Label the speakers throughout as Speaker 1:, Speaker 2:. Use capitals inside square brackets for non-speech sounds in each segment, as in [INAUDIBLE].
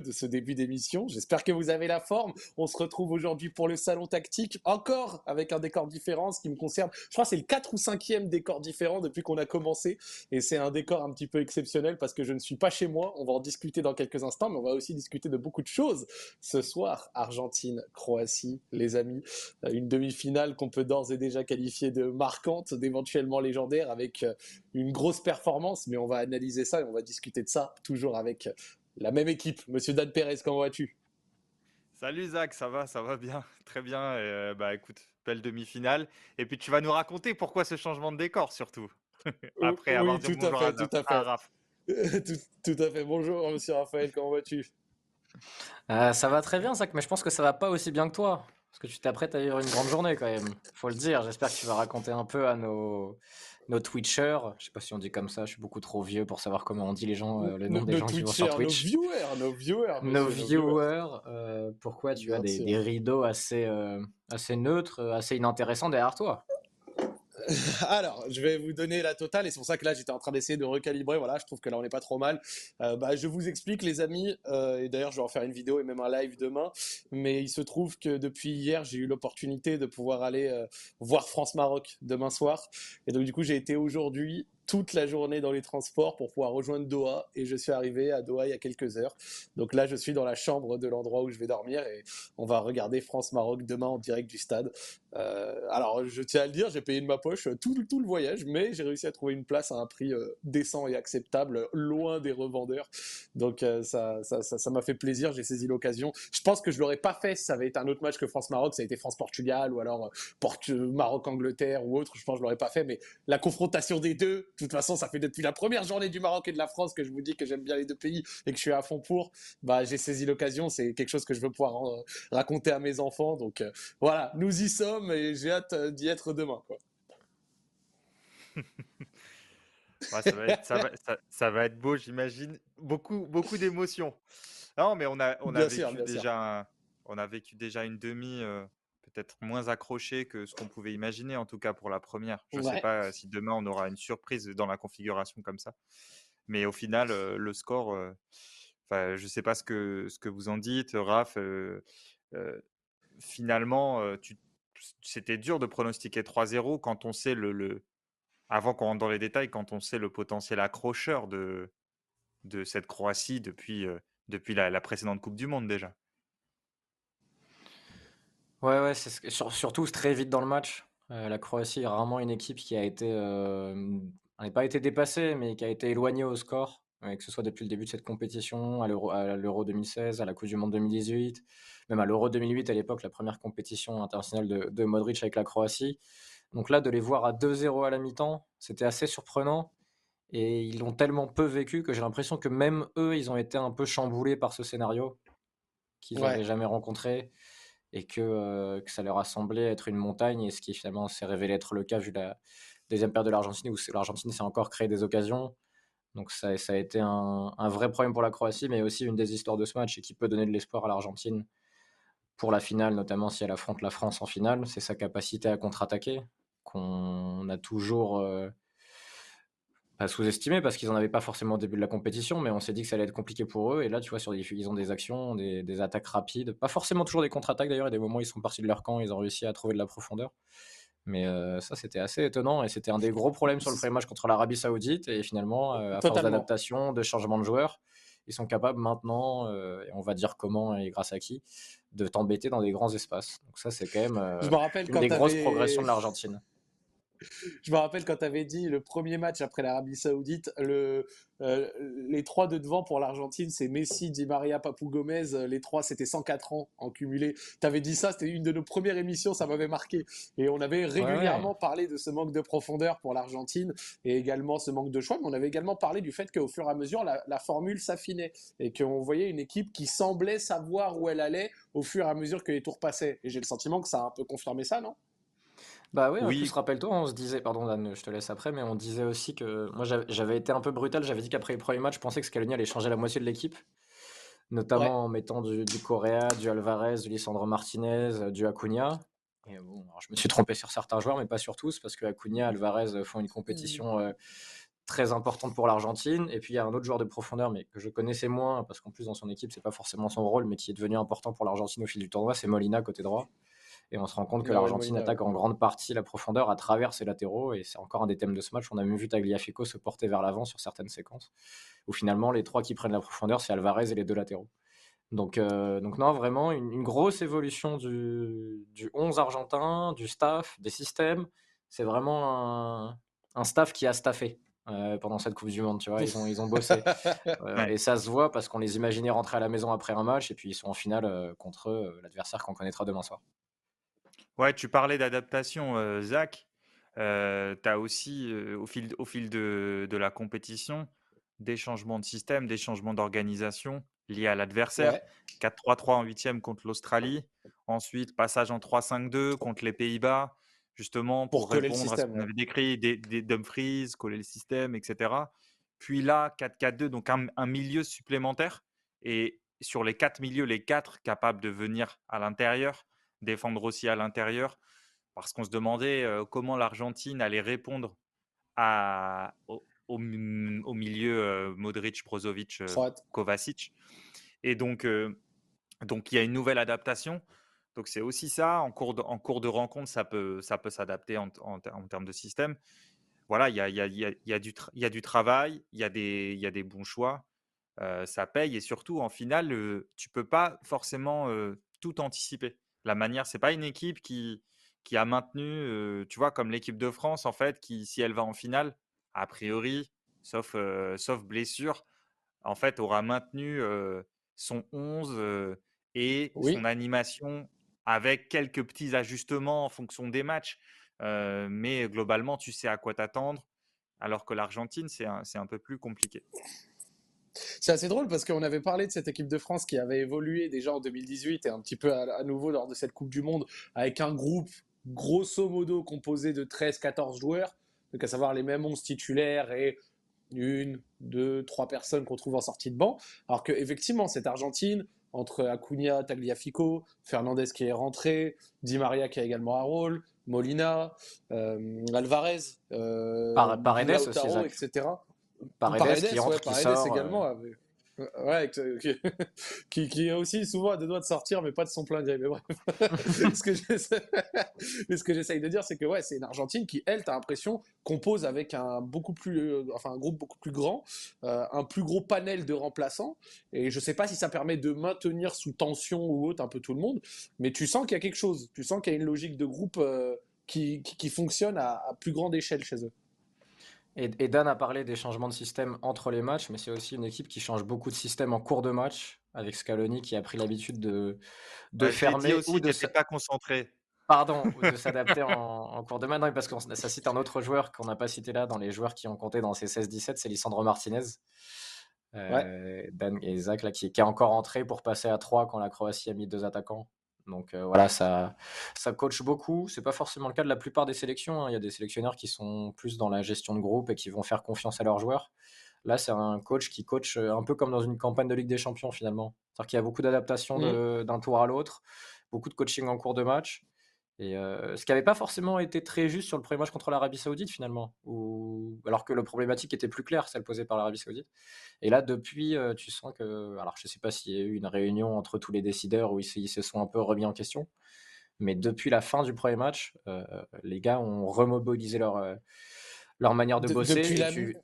Speaker 1: de ce début d'émission. J'espère que vous avez la forme. On se retrouve aujourd'hui pour le salon tactique, encore avec un décor différent, ce qui me concerne. Je crois que c'est le 4 ou 5e décor différent depuis qu'on a commencé. Et c'est un décor un petit peu exceptionnel parce que je ne suis pas chez moi. On va en discuter dans quelques instants, mais on va aussi discuter de beaucoup de choses. Ce soir, Argentine, Croatie, les amis. Euh, une demi-finale qu'on peut d'ores et déjà qualifier de marquante, d'éventuellement légendaire, avec euh, une grosse performance. Mais on va analyser ça et on va discuter de ça, toujours avec la même équipe. Monsieur Dan Perez, comment vas-tu?
Speaker 2: Salut Zach, ça va, ça va bien, [LAUGHS] très bien. Euh, bah écoute, belle demi-finale. Et puis tu vas nous raconter pourquoi ce changement de décor surtout. [LAUGHS]
Speaker 1: Après avoir dit tout bonjour à, tout à, fait. [LAUGHS] tout, à fait. Bonjour Monsieur Raphaël, comment vas-tu?
Speaker 3: Euh, Ça va très bien Zach, mais je pense que ça va pas aussi bien que toi. Parce que tu t'apprêtes à vivre une grande journée quand même. Faut le dire. J'espère que tu vas raconter un peu à nos, nos Twitchers. Je sais pas si on dit comme ça. Je suis beaucoup trop vieux pour savoir comment on dit les gens, euh, le nom des gens qui vont sur Twitch.
Speaker 1: Nos viewers, nos viewers.
Speaker 3: Nos viewers. Euh, pourquoi tu as des, des, rideaux assez, euh, assez neutres, assez inintéressants derrière toi? [LAUGHS]
Speaker 1: Alors, je vais vous donner la totale et c'est pour ça que là j'étais en train d'essayer de recalibrer. Voilà, je trouve que là on n'est pas trop mal. Euh, bah, je vous explique, les amis, euh, et d'ailleurs je vais en faire une vidéo et même un live demain. Mais il se trouve que depuis hier, j'ai eu l'opportunité de pouvoir aller euh, voir France-Maroc demain soir. Et donc, du coup, j'ai été aujourd'hui toute la journée dans les transports pour pouvoir rejoindre Doha et je suis arrivé à Doha il y a quelques heures. Donc là, je suis dans la chambre de l'endroit où je vais dormir et on va regarder France-Maroc demain en direct du stade. Euh, alors, je tiens à le dire, j'ai payé de ma poche tout, tout le voyage, mais j'ai réussi à trouver une place à un prix euh, décent et acceptable, loin des revendeurs. Donc euh, ça, ça, ça, m'a fait plaisir, j'ai saisi l'occasion. Je pense que je l'aurais pas fait si ça avait été un autre match que France-Maroc, ça a été France-Portugal ou alors Maroc-Angleterre ou autre. Je pense que je l'aurais pas fait, mais la confrontation des deux, de toute façon, ça fait depuis la première journée du Maroc et de la France que je vous dis que j'aime bien les deux pays et que je suis à fond pour. Bah, j'ai saisi l'occasion. C'est quelque chose que je veux pouvoir euh, raconter à mes enfants. Donc euh, voilà, nous y sommes et j'ai hâte euh, d'y être demain. Quoi. [LAUGHS]
Speaker 2: ça, va être, beau, j'imagine. Beaucoup, beaucoup d'émotions. Non, mais on a, on a vécu déjà, on a vécu déjà une demi peut-être moins accroché que ce qu'on pouvait imaginer, en tout cas pour la première. Je ne sais pas si demain on aura une surprise dans la configuration comme ça. Mais au final, le score, je ne sais pas ce que, ce que vous en dites, Raph. finalement, c'était dur de pronostiquer 3-0 quand on sait le, Avant qu'on rentre dans les détails, quand on sait le potentiel accrocheur de, de cette Croatie depuis, depuis la précédente Coupe du Monde déjà.
Speaker 3: Ouais, ouais, c'est surtout très vite dans le match. Euh, la Croatie est rarement une équipe qui a été, euh, n'a pas été dépassée, mais qui a été éloignée au score, que ce soit depuis le début de cette compétition, à l'Euro 2016, à la Coupe du Monde 2018, même à l'Euro 2008 à l'époque, la première compétition internationale de, de Modric avec la Croatie. Donc là, de les voir à 2-0 à la mi-temps, c'était assez surprenant. Et ils l'ont tellement peu vécu que j'ai l'impression que même eux, ils ont été un peu chamboulés par ce scénario qu'ils n'avaient jamais rencontré et que, que, ça leur a semblé être une montagne, et ce qui finalement s'est révélé être le cas vu la deuxième paire de l'Argentine, où l'Argentine s'est encore créé des occasions. Donc ça, ça a été un, un, vrai problème pour la Croatie, mais aussi une des histoires de ce match et qui peut donner de l'espoir à l'Argentine pour la finale, notamment si elle affronte la France en finale, c'est sa capacité à contre-attaquer, qu'on a toujours sous-estimé parce qu'ils n'en avaient pas forcément au début de la compétition, mais on s'est dit que ça allait être compliqué pour eux. Et là, tu vois, sur des, ils ont des actions, des, attaques rapides, pas forcément toujours des contre-attaques d'ailleurs, il y a des moments où ils sont partis de leur camp, ils ont réussi à trouver de la profondeur. Mais euh, ça, c'était assez étonnant et c'était un des gros problèmes sur le premier match contre l'Arabie Saoudite. Et finalement, euh, à force d'adaptation, de changement de joueurs, ils sont capables maintenant, euh, et on va dire comment et grâce à qui, de t'embêter dans des grands espaces. Donc ça, c'est quand même
Speaker 1: Je me rappelle
Speaker 3: une des grosses progressions de l'Argentine [LAUGHS]
Speaker 1: je me rappelle quand tu avais dit le premier match après l'Arabie Saoudite, le, euh, les trois de devant pour l'Argentine, c'est Messi, Di Maria, Papou Gomez. Les trois, c'était 104 ans en cumulé. Tu avais dit ça, c'était une de nos premières émissions, ça m'avait marqué. Et on avait régulièrement parlé de ce manque de profondeur pour l'Argentine et également ce manque de choix. Mais on avait également parlé du fait qu'au fur et à mesure, la, la formule s'affinait et qu'on voyait une équipe qui semblait savoir où elle allait au fur et à mesure que les tours passaient. Et j'ai le sentiment que ça a un peu confirmé ça, non?
Speaker 3: Bah oui, en plus, rappelle-toi, on se disait, pardon Dan, je te laisse après, mais on disait aussi que moi j'avais été un peu brutal, j'avais dit qu'après le premier match, je pensais que Scaloni allait changer la moitié de l'équipe, notamment en mettant du, du Correa, du Alvarez, du Lisandro Martinez, euh, du Acuna. Et bon, je me suis trompé sur certains joueurs, mais pas sur tous, parce que Acuna, Alvarez font une compétition mmh. euh, très importante pour l'Argentine. Et puis il y a un autre joueur de profondeur, mais que je connaissais moins, parce qu'en plus dans son équipe, c'est pas forcément son rôle, mais qui est devenu important pour l'Argentine au fil du tournoi, c'est Molina côté droit. Et on se rend compte que l'Argentine attaque en grande partie la profondeur à travers ses latéraux. Et c'est encore un des thèmes de ce match. On a même vu Tagliafico se porter vers l'avant sur certaines séquences. Où finalement, les trois qui prennent la profondeur, c'est Alvarez et les deux latéraux. Donc, euh, donc non, vraiment une, grosse évolution du, du, 11 argentin, du staff, des systèmes. C'est vraiment un, staff qui a staffé. Euh, pendant cette Coupe du Monde, tu vois, ils ont, ils ont bossé. [LAUGHS] Euh, et ça se voit parce qu'on les imaginait rentrer à la maison après un match et puis ils sont en finale contre l'adversaire qu'on connaîtra demain soir.
Speaker 2: Ouais, tu parlais d'adaptation, Zach. tu as aussi, au fil, au fil de, de, la compétition, des changements de système, des changements d'organisation liés à l'adversaire. 4-3-3 en huitième contre l'Australie. Ensuite, passage en 3-5-2 contre les Pays-Bas, justement pour, répondre à ce qu'on avait décrit, des, des Dumfries, coller le système, etc. Puis là, 4-4-2, donc un, un, milieu supplémentaire. Et sur les quatre milieux, les quatre capables de venir à l'intérieur, défendre aussi à l'intérieur, parce qu'on se demandait comment l'Argentine allait répondre à, au, milieu Modric, Brozovic, Kovacic. Et donc, donc, il y a une nouvelle adaptation. Donc, c'est aussi ça. En cours de, en cours de rencontre, ça peut, ça peut s'adapter en, en, termes de système. Voilà, il y a, y, a, y, a du y a du travail, il y, a des, y a des bons choix. ça paye. Et surtout, en finale, tu peux pas forcément tout anticiper. La manière, c'est pas une équipe qui, qui a maintenu, tu vois, comme l'équipe de France, en fait, qui, si elle va en finale, a priori, sauf, sauf blessure, en fait, aura maintenu son 11 et son animation avec quelques petits ajustements en fonction des matchs. mais globalement, tu sais à quoi t'attendre, alors que l'Argentine, c'est un, un peu plus compliqué.
Speaker 1: C'est assez drôle parce qu'on avait parlé de cette équipe de France qui avait évolué déjà en 2018 et un petit peu à, nouveau lors de cette Coupe du Monde avec un groupe grosso modo composé de 13-14 joueurs, donc à savoir les mêmes 11 titulaires et une, deux, trois personnes qu'on trouve en sortie de banc. Alors que effectivement, cette Argentine, entre Acuna, Tagliafico, Fernandez qui est rentré, Di Maria qui a également un rôle, Molina, euh, Alvarez,
Speaker 3: euh, Paredes aussi,
Speaker 1: etc.
Speaker 3: Paredes, qui rentre, qui sort,
Speaker 1: également. Euh, Ouais, [LAUGHS] qui, qui, est aussi souvent à deux doigts de sortir, mais pas de son plein gré. Mais bref, [LAUGHS] [LAUGHS] ce que j'essaye de dire, c'est que ouais, c'est une Argentine qui, elle, t'as l'impression, compose avec un beaucoup plus, euh, enfin un groupe beaucoup plus grand, euh, un plus gros panel de remplaçants. Et je sais pas si ça permet de maintenir sous tension ou autre un peu tout le monde, mais tu sens qu'il y a quelque chose. Tu sens qu'il y a une logique de groupe euh, qui, qui, fonctionne à, à plus grande échelle chez eux.
Speaker 3: Et, Dan a parlé des changements de système entre les matchs, mais c'est aussi une équipe qui change beaucoup de système en cours de match, avec Scaloni qui a pris l'habitude de, de fermer
Speaker 2: aussi ou de ne pas concentré.
Speaker 3: Pardon, ou de s'adapter [LAUGHS] en, cours de match. parce que ça cite un autre joueur qu'on n'a pas cité là dans les joueurs qui ont compté dans ces 16-17, c'est Lisandro Martinez. Euh, Dan et Zach là, qui, qui est encore entré pour passer à 3 quand la Croatie a mis deux attaquants. Donc euh, voilà, ça, ça coach beaucoup. C'est pas forcément le cas de la plupart des sélections. Hein. Il y a des sélectionneurs qui sont plus dans la gestion de groupe et qui vont faire confiance à leurs joueurs. Là, c'est un coach qui coach euh, un peu comme dans une campagne de Ligue des Champions finalement. C'est-à-dire qu'il y a beaucoup d'adaptation mmh. d'un tour à l'autre, beaucoup de coaching en cours de match. Et euh, ce qui n'avait pas forcément été très juste sur le premier match contre l'Arabie Saoudite finalement, alors que la problématique était plus claire, celle posée par l'Arabie Saoudite. Et là, depuis, euh, tu sens que, alors je ne sais pas s'il y a eu une réunion entre tous les décideurs où ils, se sont un peu remis en question, mais depuis la fin du premier match, euh, les gars ont remobilisé leur, leur manière de, bosser.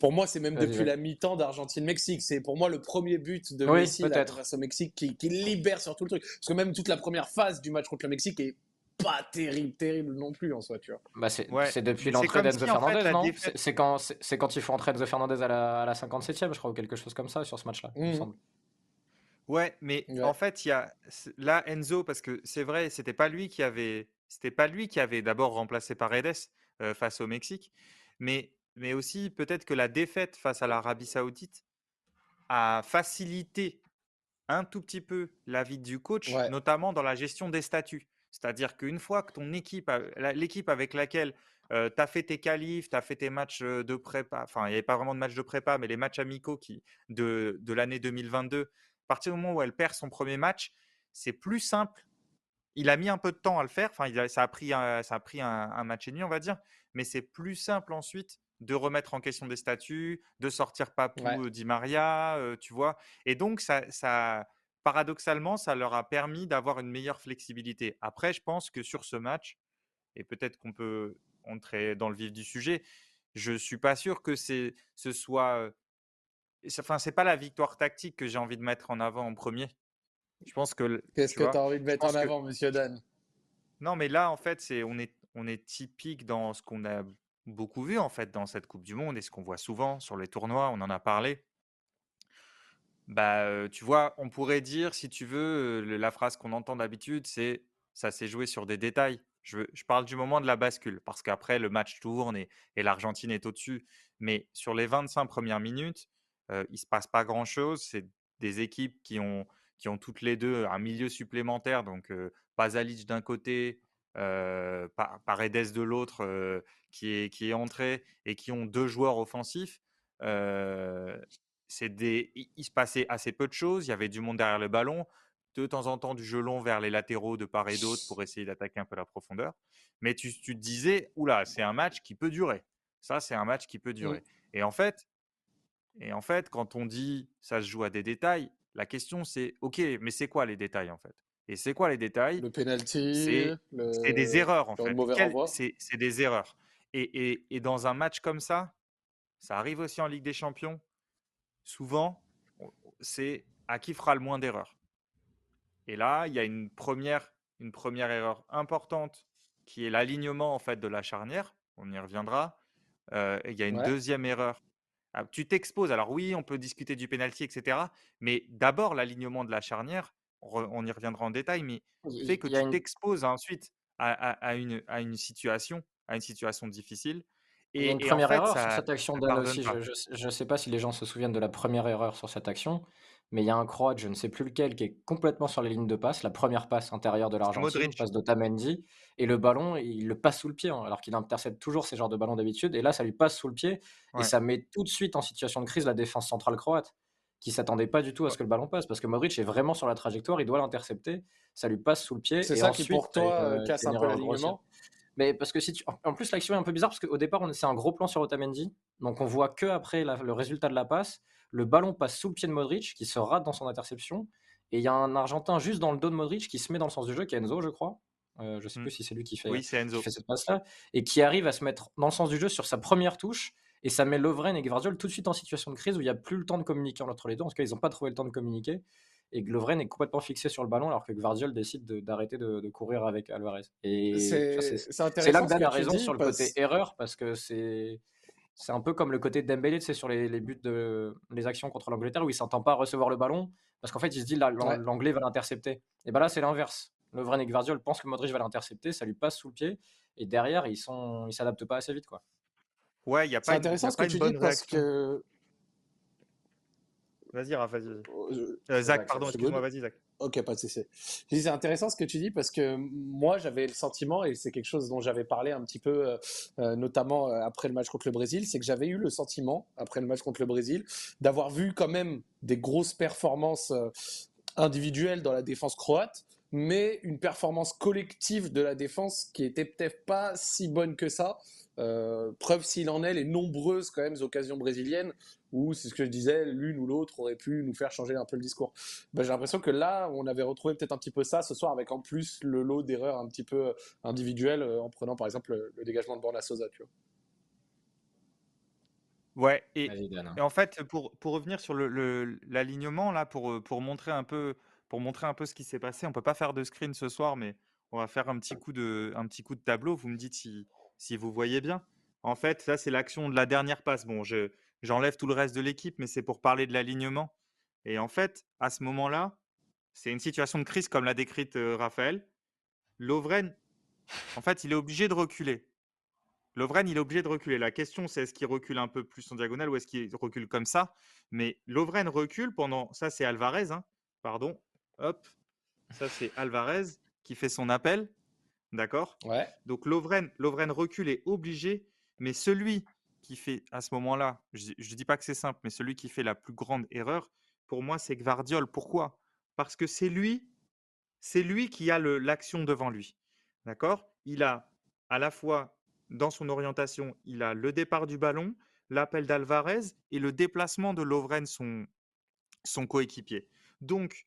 Speaker 1: Pour moi, c'est même depuis la mi-temps d'Argentine-Mexique. C'est pour moi le premier but de Messi face au Mexique qui, libère sur tout le truc. Parce que même toute la première phase du match contre le Mexique est pas terrible, terrible non plus en soi, tu vois.
Speaker 3: Bah c'est depuis l'entrée d'Enzo Fernandez, non C'est quand, quand il faut entrer Enzo Fernandez à la, à la 57e, je crois, ou quelque chose comme ça sur ce match-là, il me mmh. semble.
Speaker 2: Ouais, mais en fait, il y a là Enzo parce que c'est vrai, c'était pas lui qui avait, c'était pas lui qui avait d'abord remplacé Paredes euh, face au Mexique, mais mais aussi peut-être que la défaite face à l'Arabie Saoudite a facilité un tout petit peu la vie du coach, notamment dans la gestion des statuts. C'est-à-dire qu'une fois que ton équipe, l'équipe avec laquelle tu as fait tes qualifs, tu as fait tes matchs de prépa, enfin, il n'y avait pas vraiment de matchs de prépa, mais les matchs amicaux qui, de, de l'année 2022, à partir du moment où elle perd son premier match, c'est plus simple. Il a mis un peu de temps à le faire, enfin, ça a pris, un, ça a pris un, un match et demi, on va dire, mais c'est plus simple ensuite de remettre en question des statuts, de sortir Papou Di Maria, tu vois? Et donc, ça, ça, paradoxalement, ça leur a permis d'avoir une meilleure flexibilité. Après, je pense que sur ce match, et peut-être qu'on peut entrer dans le vif du sujet, je suis pas sûr que c'est, ce soit. Enfin, c'est pas la victoire tactique que j'ai envie de mettre en avant en premier. Je pense que.
Speaker 1: Qu'est-ce que tu as envie de mettre en avant, monsieur Dan?
Speaker 2: Non, mais là, en fait, c'est on est, on est typique dans ce qu'on a beaucoup vu en fait dans cette Coupe du Monde et ce qu'on voit souvent sur les tournois. On en a parlé. Bah, tu vois, on pourrait dire, si tu veux, la phrase qu'on entend d'habitude, c'est ça s'est joué sur des détails. Je, je, parle du moment de la bascule, parce qu'après, le match tourne et, l'Argentine est au-dessus. Mais sur les 25 premières minutes, il ne se passe pas grand-chose. C'est des équipes qui ont, qui ont toutes les deux un milieu supplémentaire. Donc, euh, Pasalic d'un côté, Paredes de l'autre, qui, est, qui est entré, et qui ont deux joueurs offensifs des, il se passait assez peu de choses. Il y avait du monde derrière le ballon, de temps en temps du jeu long vers les latéraux de part et d'autre pour essayer d'attaquer un peu la profondeur. Mais tu, te disais, oula, c'est un match qui peut durer. Ça, c'est un match qui peut durer. Et en fait, et en fait, quand on dit ça se joue à des détails, la question c'est, ok, mais c'est quoi les détails en fait? Et c'est quoi les détails?
Speaker 1: Le penalty,
Speaker 2: c'est des erreurs en fait. C'est des erreurs. Et, et, et dans un match comme ça, ça arrive aussi en Ligue des Champions souvent, c'est à qui fera le moins d'erreurs. Et là, il y a une première, une première erreur importante qui est l'alignement en fait de la charnière. On y reviendra. Euh, il y a une deuxième erreur. Ah, tu t'exposes. Alors oui, on peut discuter du penalty, etc. Mais d'abord l'alignement de la charnière. On, y reviendra en détail, mais fait que tu t'exposes ensuite à, une, à une situation, à une situation difficile.
Speaker 3: Il y a une première erreur sur cette action d'Anne aussi. Je ne sais pas si les gens se souviennent de la première erreur sur cette action, mais il y a un Croate, je ne sais plus lequel, qui est complètement sur les lignes de passe, la première passe intérieure de l'Argentine, passe d'Otamendi, et le ballon, il le passe sous le pied, hein, alors qu'il intercepte toujours ces genres de ballons d'habitude, et là, ça lui passe sous le pied, et ça met tout de suite en situation de crise la défense centrale croate, qui s'attendait pas du tout à ce que le ballon passe, parce que Modric est vraiment sur la trajectoire, il doit l'intercepter, ça lui passe sous le pied.
Speaker 1: C'est ça qui, pour toi, euh, casse un peu l'alignement?
Speaker 3: Mais parce que si tu... En plus, l'action est un peu bizarre parce qu'au départ, c'est un gros plan sur Otamendi. Donc on voit que après le résultat de la passe, le ballon passe sous le pied de Modric qui se rate dans son interception. Et il y a un Argentin juste dans le dos de Modric qui se met dans le sens du jeu, qui est Enzo, je crois. Euh, je sais mmh. plus si c'est lui qui fait,
Speaker 2: oui, Enzo.
Speaker 3: cette passe-là. Et qui arrive à se mettre dans le sens du jeu sur sa première touche. Et ça met Lovren et Gvardiol tout de suite en situation de crise où il n'y a plus le temps de communiquer entre les deux. En tout cas, ils n'ont pas trouvé le temps de communiquer et Lovren est complètement fixé sur le ballon alors que Gvardiol décide d'arrêter de, courir avec Alvarez. Et c'est là que Dan a raison sur le côté erreur parce que c'est c'est un peu comme le côté Dembélé, c'est sur les, les, buts de les actions contre l'Angleterre où il s'entend pas recevoir le ballon parce qu'en fait il se dit l'anglais va l'intercepter. Et ben là c'est l'inverse. Lovren et Gvardiol pensent que Modric va l'intercepter, ça lui passe sous le pied et derrière ils sont ils s'adaptent pas assez vite quoi.
Speaker 2: Ouais, il y a pas.
Speaker 1: C'est intéressant ce que tu dis parce que
Speaker 2: Vas-y, Raph, vas-y. Oh, euh, Zach, pardon, excuse-moi, vas-y, Zach.
Speaker 1: Ok, pas de souci. C'est intéressant ce que tu dis parce que moi, j'avais le sentiment, et c'est quelque chose dont j'avais parlé un petit peu, euh, euh, notamment après le match contre le Brésil, c'est que j'avais eu le sentiment, après le match contre le Brésil, d'avoir vu quand même des grosses performances individuelles dans la défense croate, mais une performance collective de la défense qui était peut-être pas si bonne que ça. Preuve s'il en est, les nombreuses quand même occasions brésiliennes ou c'est ce que je disais, l'une ou l'autre aurait pu nous faire changer un peu le discours. Ben, j'ai l'impression que là, on avait retrouvé peut-être un petit peu ça ce soir, avec en plus le lot d'erreurs un petit peu euh, individuelles, euh, en prenant par exemple le, dégagement de Borna Sosa. Tu
Speaker 2: vois. Ouais, et, en fait, pour, pour revenir sur l'alignement, là, pour, euh, pour, montrer un peu, pour montrer un peu ce qui s'est passé, on peut pas faire de screen ce soir, mais on va faire un petit coup de, un petit coup de tableau. Vous me dites si, si vous voyez bien. En fait, ça, c'est l'action de la dernière passe. Bon, je, J'enlève tout le reste de l'équipe, mais c'est pour parler de l'alignement. Et en fait, à ce moment-là, c'est une situation de crise comme l'a décrite Raphaël. Lovren, en fait, il est obligé de reculer. Lovren, il est obligé de reculer. La question, c'est est-ce qu'il recule un peu plus en diagonale ou est-ce qu'il recule comme ça? Mais Lovren recule pendant. Ça, c'est Alvarez, hein, pardon. Hop. Ça, c'est Alvarez qui fait son appel. D'accord?
Speaker 1: Ouais.
Speaker 2: Donc Lovren, Lovren recule est obligé, mais celui qui fait à ce moment-là, je ne dis pas que c'est simple, mais celui qui fait la plus grande erreur, pour moi, c'est Gvardiol. Pourquoi? Parce que c'est lui, c'est lui qui a l'action devant lui. D'accord? Il a à la fois dans son orientation, il a le départ du ballon, l'appel d'Alvarez et le déplacement de Lovren, son, son coéquipier. Donc,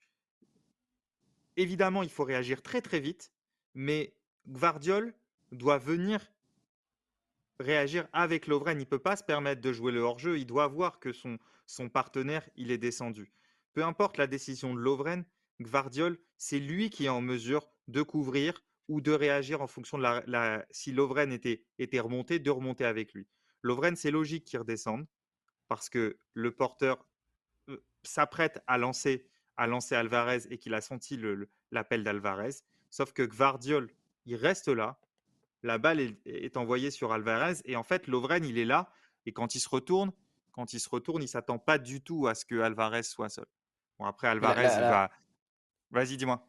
Speaker 2: évidemment, il faut réagir très très vite, mais Gvardiol doit venir réagir avec Lovren. Il peut pas se permettre de jouer le hors-jeu. Il doit voir que son, partenaire, il est descendu. Peu importe la décision de Lovren, Gvardiol, c'est lui qui est en mesure de couvrir ou de réagir en fonction de la, si Lovren était, remonté, de remonter avec lui. Lovren, c'est logique qu'il redescende parce que le porteur s'apprête à lancer, à lancer Alvarez et qu'il a senti l'appel d'Alvarez. Sauf que Gvardiol, il reste là. La balle est, envoyée sur Alvarez et en fait, Lovren, il est là et quand il se retourne, quand il se retourne, il s'attend pas du tout à ce que Alvarez soit seul. Bon, après, Alvarez, il va. Vas-y, dis-moi.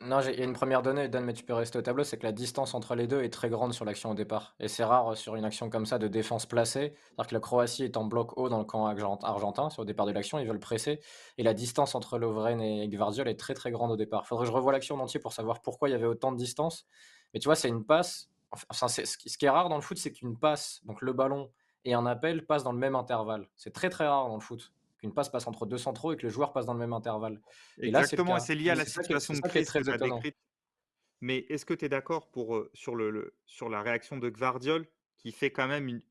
Speaker 3: Non, il y a une première donnée, Dan, mais tu peux rester au tableau, c'est que la distance entre les deux est très grande sur l'action au départ. Et c'est rare sur une action comme ça de défense placée. C'est-à-dire que la Croatie est en bloc haut dans le camp argentin, sur le départ de l'action, ils veulent presser. Et la distance entre Lovren et Gvardiol est très très grande au départ. Faudrait que je revoie l'action en entier pour savoir pourquoi il y avait autant de distance. Mais tu vois, c'est une passe. Enfin, ce qui est rare dans le foot, c'est qu'une passe, donc le ballon et un appel passent dans le même intervalle. C'est très très rare dans le foot qu'une passe passe entre deux centraux et que le joueur passe dans le même intervalle.
Speaker 2: Exactement, c'est lié à la situation de crise que as décrite. Mais est-ce que tu es d'accord pour, sur, le, sur la réaction de Gvardiol qui fait quand même une,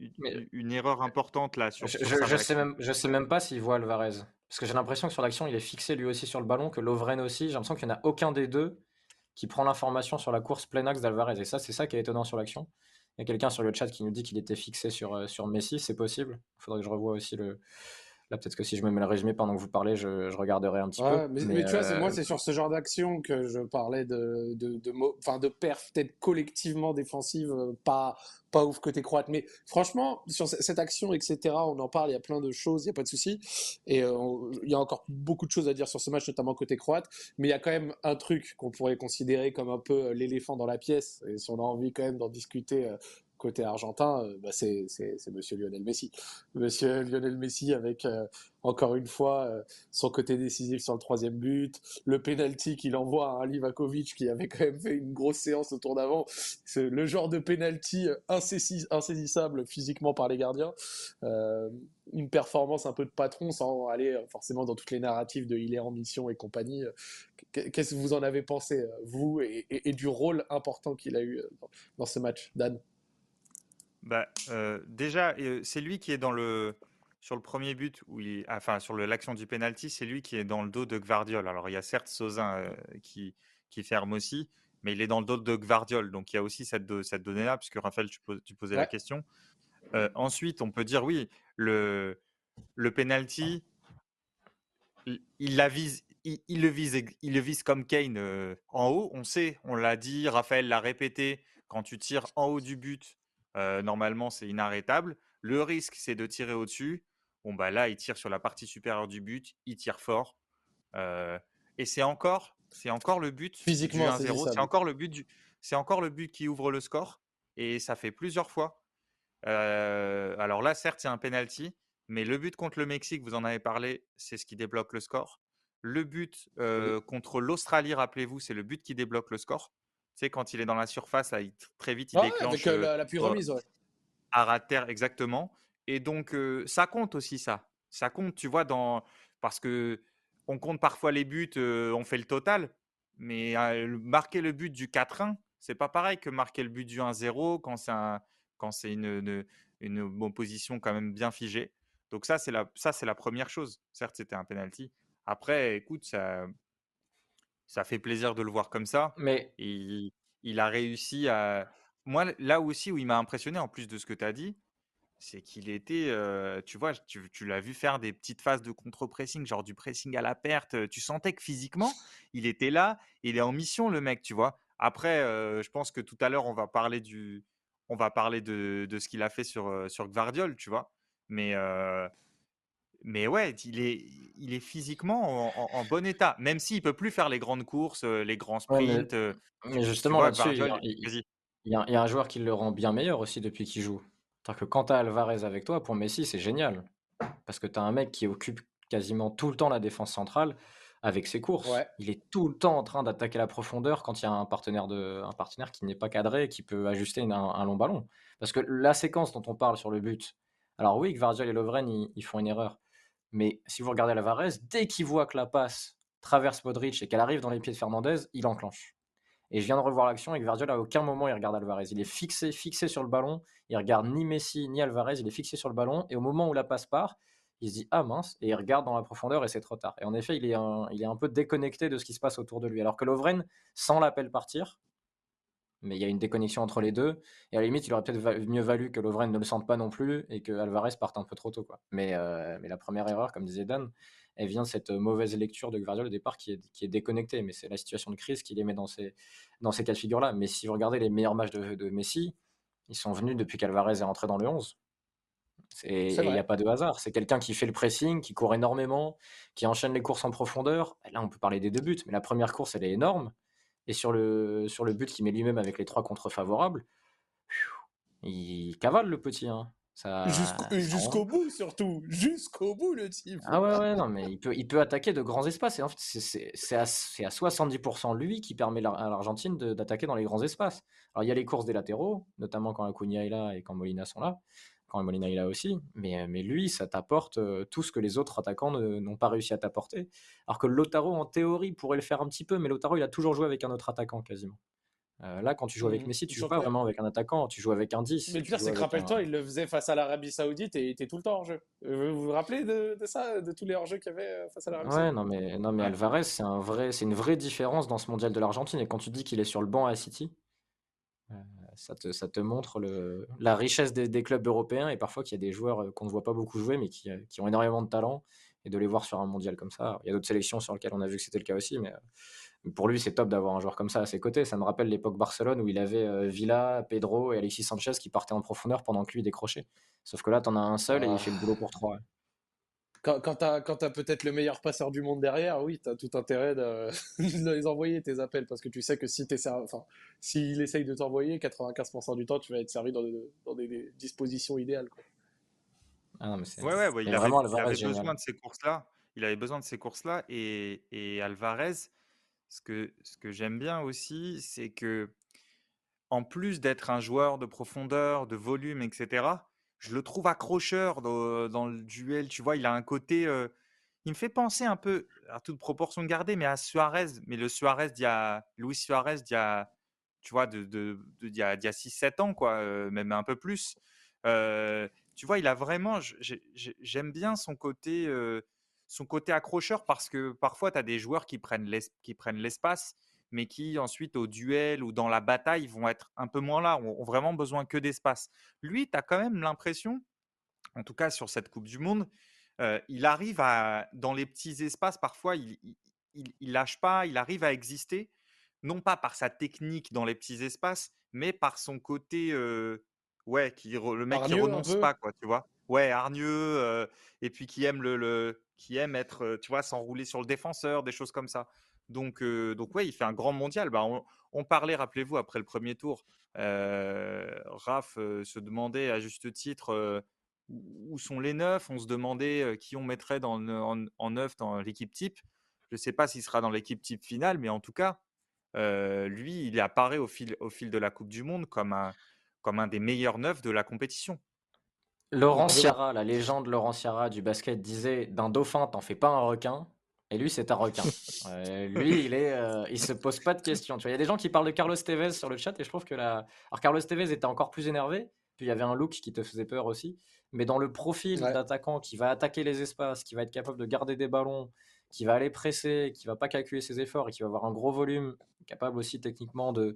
Speaker 2: une, erreur importante là sur,
Speaker 3: Je, je, sais même, je sais même pas s'il voit Alvarez. Parce que j'ai l'impression que sur l'action, il est fixé lui aussi sur le ballon, que Lovren aussi. J'ai l'impression qu'il n'y en a aucun des deux qui prend l'information sur la course plein axe d'Alvarez. Et ça, c'est ça qui est étonnant sur l'action. Il y a quelqu'un sur le chat qui nous dit qu'il était fixé sur, sur Messi, c'est possible. Il faudrait que je revoie aussi le, peut-être que si je me mets le résumé pendant que vous parlez, je, regarderai un petit peu.
Speaker 1: Mais, tu vois, moi, euh, c'est sur ce genre d'action que je parlais de, de, de, de perf peut-être collectivement défensive, euh, pas, pas ouf côté croate. Mais franchement, sur cette action, etc., on en parle, il y a plein de choses, il n'y a pas de souci. Et euh, il y a encore beaucoup de choses à dire sur ce match, notamment côté croate. Mais il y a quand même un truc qu'on pourrait considérer comme un peu l'éléphant dans la pièce. Et si on a envie quand même d'en discuter côté argentin, euh, bah c'est Monsieur Lionel Messi. Monsieur Lionel Messi avec euh, encore une fois euh, son côté décisif sur le troisième but, le penalty qu'il envoie à Livakovic qui avait quand même fait une grosse séance au tour d'avant. C'est le genre de penalty insaisissable physiquement par les gardiens. une performance un peu de patron sans aller forcément dans toutes les narratives de il est en mission et compagnie. Qu'est-ce que vous en avez pensé, vous, et, et du rôle important qu'il a eu dans ce match, Dan?
Speaker 2: Bah, euh, déjà, c'est lui qui est dans le sur le premier but où il, enfin sur l'action du penalty, c'est lui qui est dans le dos de Gvardiol. Alors il y a certes Sozin euh, qui qui ferme aussi, mais il est dans le dos de Gvardiol. Donc il y a aussi cette, cette donnée-là, puisque Raphaël, tu, tu posais la question. Euh, ensuite, on peut dire oui, le le penalty, il, la vise, il, le vise, il le vise comme Kane en haut. On sait, on l'a dit, Raphaël l'a répété. Quand tu tires en haut du but, normalement, c'est inarrêtable. Le risque, c'est de tirer au-dessus. Bon, bah là, il tire sur la partie supérieure du but, il tire fort. et c'est encore, c'est encore le but
Speaker 1: Physiquement,
Speaker 2: du 1-0. C'est encore le but du, c'est encore le but qui ouvre le score. Et ça fait plusieurs fois. alors là, certes, c'est un penalty, mais le but contre le Mexique, vous en avez parlé, c'est ce qui débloque le score. Le but contre l'Australie, rappelez-vous, c'est le but qui débloque le score. Tu sais, quand il est dans la surface, là, très vite, il déclenche.
Speaker 1: Avec la, la remise, ouais.
Speaker 2: À terre, exactement. Et donc, ça compte aussi, ça. Ça compte, tu vois, dans... parce que on compte parfois les buts, on fait le total. Mais marquer le but du 4-1, c'est pas pareil que marquer le but du 1-0 quand c'est un... quand c'est une, une, une opposition quand même bien figée. Donc ça, c'est la, ça, c'est la première chose. Certes, c'était un penalty. Après, écoute, ça, ça fait plaisir de le voir comme ça.
Speaker 3: Mais
Speaker 2: il, il a réussi à. Moi, là aussi où il m'a impressionné, en plus de ce que tu as dit, c'est qu'il était, euh, tu vois, tu, tu l'as vu faire des petites phases de contre-pressing, genre du pressing à la perte. Tu sentais que physiquement, il était là, il est en mission, le mec, tu vois. Après, euh, je pense que tout à l'heure, on va parler du, on va parler de, de ce qu'il a fait sur, euh, sur Gvardiol, tu vois. Mais, mais ouais, il est, il est physiquement en, bon état, même s'il peut plus faire les grandes courses, les grands sprints.
Speaker 3: mais, justement, là-dessus, il, y a un joueur qui le rend bien meilleur aussi depuis qu'il joue. cest que quand tu as Alvarez avec toi, pour Messi, c'est génial. Parce que tu as un mec qui occupe quasiment tout le temps la défense centrale. avec ses courses. Il est tout le temps en train d'attaquer la profondeur quand il y a un partenaire, de, un partenaire qui n'est pas cadré, qui peut ajuster un, long ballon. Parce que la séquence dont on parle sur le but, alors oui, Gvardiol et Lovren, ils, font une erreur. Mais si vous regardez Alvarez, dès qu'il voit que la passe traverse Modric et qu'elle arrive dans les pieds de Fernandez, il enclenche. Et je viens de revoir l'action et Gvardiol, à aucun moment, il regarde Alvarez. Il est fixé, fixé sur le ballon. Il regarde ni Messi ni Alvarez. Il est fixé sur le ballon. Et au moment où la passe part, il se dit ah mince et il regarde dans la profondeur et c'est trop tard. Et en effet, il est, un, il est un peu déconnecté de ce qui se passe autour de lui. Alors que Lovren sans l'appel partir, mais il y a une déconnexion entre les deux. Et à la limite, il aurait peut-être mieux valu que Lovren ne le sente pas non plus et que Alvarez parte un peu trop tôt. Quoi. Mais, euh, mais la première erreur, comme disait Dan, elle vient de cette mauvaise lecture de Guardiola au départ qui est, qui est déconnectée. Mais c'est la situation de crise qui les met dans ces, dans ces cas de figure-là. Mais si vous regardez les meilleurs matchs de, de Messi, ils sont venus depuis qu'Alvarez est rentré dans le 11. Et il n'y a pas de hasard. C'est quelqu'un qui fait le pressing, qui court énormément, qui enchaîne les courses en profondeur. là, on peut parler des deux buts, mais la première course, elle est énorme. Et sur le, sur le but qu'il met lui-même avec les trois contre favorables, il cavale le petit. Hein.
Speaker 1: Jusqu'au bout, surtout. Jusqu'au bout, le type.
Speaker 3: Ah ouais, ouais, non, mais il peut, il peut attaquer de grands espaces. Et en fait, c'est à, à 70% lui qui permet à l'Argentine d'attaquer dans les grands espaces. Alors, il y a les courses des latéraux, notamment quand Acuna est là et quand Molina sont là quand Molina il a aussi, mais, mais lui, ça t'apporte tout ce que les autres attaquants n'ont pas réussi à t'apporter. Alors que Lotaro, en théorie, pourrait le faire un petit peu, mais Lotaro, il a toujours joué avec un autre attaquant quasiment. là, quand tu joues avec mmh Messi, tu joues pas vraiment avec un attaquant, tu joues avec un 10.
Speaker 1: Mais le pire, c'est que rappelle-toi, il le faisait face à l'Arabie Saoudite et il était tout le temps hors jeu. Vous vous rappelez de, ça, de tous les hors-jeux qu'il y avait face à l'Arabie
Speaker 3: Saoudite? Ouais, non, mais, non, mais Alvarez, c'est un vrai, une vraie différence dans ce mondial de l'Argentine. Et quand tu dis qu'il est sur le banc à City, ça te, ça te montre le, la richesse des, clubs européens et parfois qu'il y a des joueurs euh, qu'on ne voit pas beaucoup jouer mais qui, euh, qui, ont énormément de talent et de les voir sur un mondial comme ça. Il y a d'autres sélections sur lesquelles on a vu que c'était le cas aussi, mais euh, pour lui, c'est top d'avoir un joueur comme ça à ses côtés. Ça me rappelle l'époque Barcelone où il avait Villa, Pedro et Alexis Sanchez qui partaient en profondeur pendant que lui décrochait. Sauf que là, tu en as un seul et il fait le boulot pour trois
Speaker 1: quand, quand tu as, peut-être le meilleur passeur du monde derrière, oui, tu as tout intérêt [LAUGHS] de, les envoyer tes appels parce que tu sais que si tu enfin, s'il essaye de t'envoyer, 95% du temps, tu vas être servi dans des, dispositions idéales. Quoi.
Speaker 2: Ah ouais, ouais, ouais, il, avait, il avait besoin de ces courses-là. Il avait besoin de ces courses-là et, et Alvarez, ce que, ce que j'aime bien aussi, c'est que en plus d'être un joueur de profondeur, de volume, etc., je le trouve accrocheur dans, le duel. Tu vois, il a un côté. il me fait penser un peu, à toute proportion gardée, mais à Suarez. Mais le Suarez d'il y a. Luis Suarez d'il y a. Tu vois, de, de, y a, 6-7 ans, quoi, même un peu plus. tu vois, il a vraiment. J'aime bien son côté, son côté accrocheur parce que parfois, tu as des joueurs qui prennent l'espace mais qui ensuite au duel ou dans la bataille vont être un peu moins là, ont, vraiment besoin que d'espace. Lui, tu as quand même l'impression, en tout cas sur cette Coupe du Monde, il arrive à, dans les petits espaces, parfois, il, il, lâche pas, il arrive à exister, non pas par sa technique dans les petits espaces, mais par son côté, ouais, qui, le mec qui renonce pas, quoi, tu vois? Ouais, hargneux, et puis qui aime le, qui aime être, tu vois, s'enrouler sur le défenseur, des choses comme ça. Donc, donc ouais, il fait un grand mondial. Bah, on, parlait, rappelez-vous, après le premier tour, Raph se demandait à juste titre où sont les neufs? On se demandait qui on mettrait dans en, neuf dans l'équipe type. Je ne sais pas s'il sera dans l'équipe type finale, mais en tout cas, lui, il apparaît au fil, au fil de la Coupe du Monde comme un, comme un des meilleurs neufs de la compétition.
Speaker 3: Laurent Sierra, la légende Laurent Sierra du basket disait d'un dauphin, t'en fais pas un requin. Et lui, c'est un requin. [LAUGHS] lui, il est, euh, il se pose pas de questions. Tu vois, il y a des gens qui parlent de Carlos Tevez sur le chat et je trouve que la. Alors Carlos Tevez était encore plus énervé. Puis il y avait un look qui te faisait peur aussi. Mais dans le profil d'attaquant qui va attaquer les espaces, qui va être capable de garder des ballons, qui va aller presser, qui va pas calculer ses efforts et qui va avoir un gros volume, capable aussi techniquement de,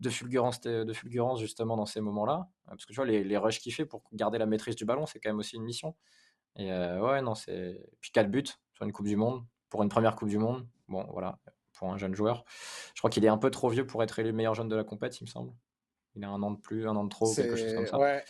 Speaker 3: de fulgurance, de fulgurance justement dans ces moments-là. Parce que tu vois, les, les rushs qu'il fait pour garder la maîtrise du ballon, c'est quand même aussi une mission. Et euh, ouais, non, c'est. Puis 4 buts sur une Coupe du Monde pour une première Coupe du Monde. Bon, voilà, pour un jeune joueur. Je crois qu'il est un peu trop vieux pour être le meilleur jeune de la compète, il me semble. Il a un an de plus, un an de trop, quelque chose comme ça.
Speaker 1: Ouais,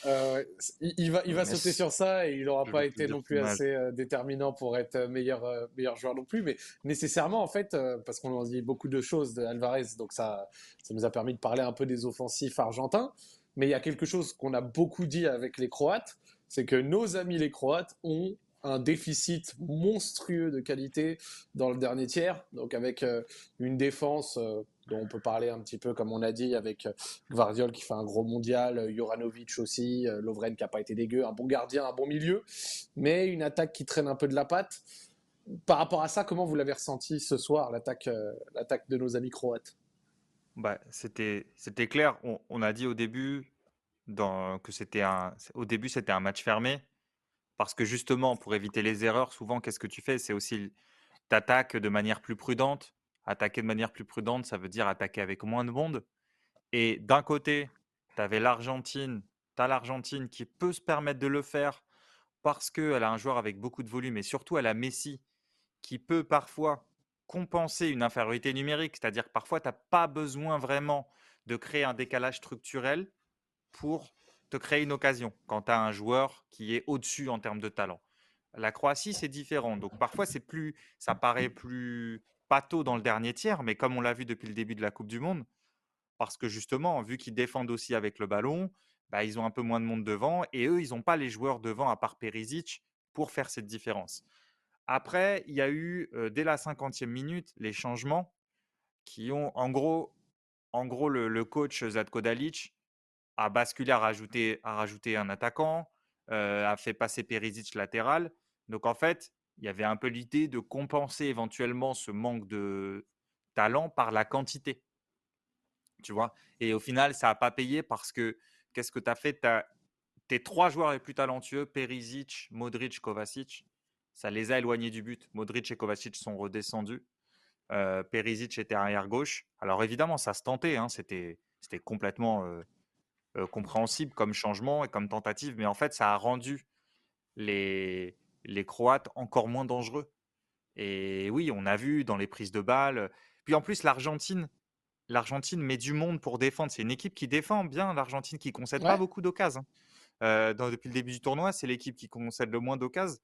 Speaker 1: il, va, il va sauter sur ça et il n'aura pas été non plus assez euh, déterminant pour être euh, meilleur, euh, meilleur joueur non plus. Mais nécessairement, en fait, parce qu'on en dit beaucoup de choses d'Alvarez, donc ça, ça nous a permis de parler un peu des offensifs argentins. Mais il y a quelque chose qu'on a beaucoup dit avec les Croates, c'est que nos amis les Croates ont un déficit monstrueux de qualité dans le dernier tiers, donc avec euh, une défense euh, dont on peut parler un petit peu comme on a dit, avec Gvardiol qui fait un gros mondial, Joranovic aussi, Lovren qui n'a pas été dégueu, un bon gardien, un bon milieu, mais une attaque qui traîne un peu de la patte. Par rapport à ça, comment vous l'avez ressenti ce soir, l'attaque l'attaque de nos amis croates?
Speaker 2: Bah, c'était, clair. On, a dit au début que c'était un, c'était un match fermé parce que justement pour éviter les erreurs, souvent qu'est-ce que tu fais? C'est aussi t'attaques de manière plus prudente. Attaquer de manière plus prudente, ça veut dire attaquer avec moins de monde. Et d'un côté, tu avais l'Argentine, tu as l'Argentine qui peut se permettre de le faire parce qu'elle a un joueur avec beaucoup de volume et surtout elle a Messi qui peut parfois compenser une infériorité numérique. C'est-à-dire que parfois, tu n'as pas besoin vraiment de créer un décalage structurel pour te créer une occasion quand tu as un joueur qui est au-dessus en termes de talent. La Croatie, c'est différent. Donc parfois, c'est plus, ça paraît plus pâteau dans le dernier tiers, mais comme on l'a vu depuis le début de la Coupe du Monde, parce que justement, vu qu'ils défendent aussi avec le ballon, bah, ils ont un peu moins de monde devant, et eux, ils n'ont pas les joueurs devant à part Perisic pour faire cette différence. Après, il y a eu, dès la 50e minute, les changements qui ont, en gros, en gros le, coach Zatko Dalic a basculé à rajouter un attaquant, a fait passer Perisic latéral. Donc, en fait, il y avait un peu l'idée de compenser éventuellement ce manque de talent par la quantité. Tu vois? Et au final, ça n'a pas payé parce que qu'est-ce que tu as fait? Tes trois joueurs les plus talentueux, Perisic, Modric, Kovacic, ça les a éloignés du but. Modric et Kovacic sont redescendus. Euh, Perisic était arrière gauche. Alors évidemment, ça se tentait. Hein. C'était, c'était complètement euh, euh, compréhensible comme changement et comme tentative. Mais en fait, ça a rendu les, les Croates encore moins dangereux. Et oui, on a vu dans les prises de balles. Puis en plus, l'Argentine, l'Argentine met du monde pour défendre. C'est une équipe qui défend bien. L'Argentine qui concède pas beaucoup d'occasions. Hein. depuis le début du tournoi, c'est l'équipe qui concède le moins d'occasions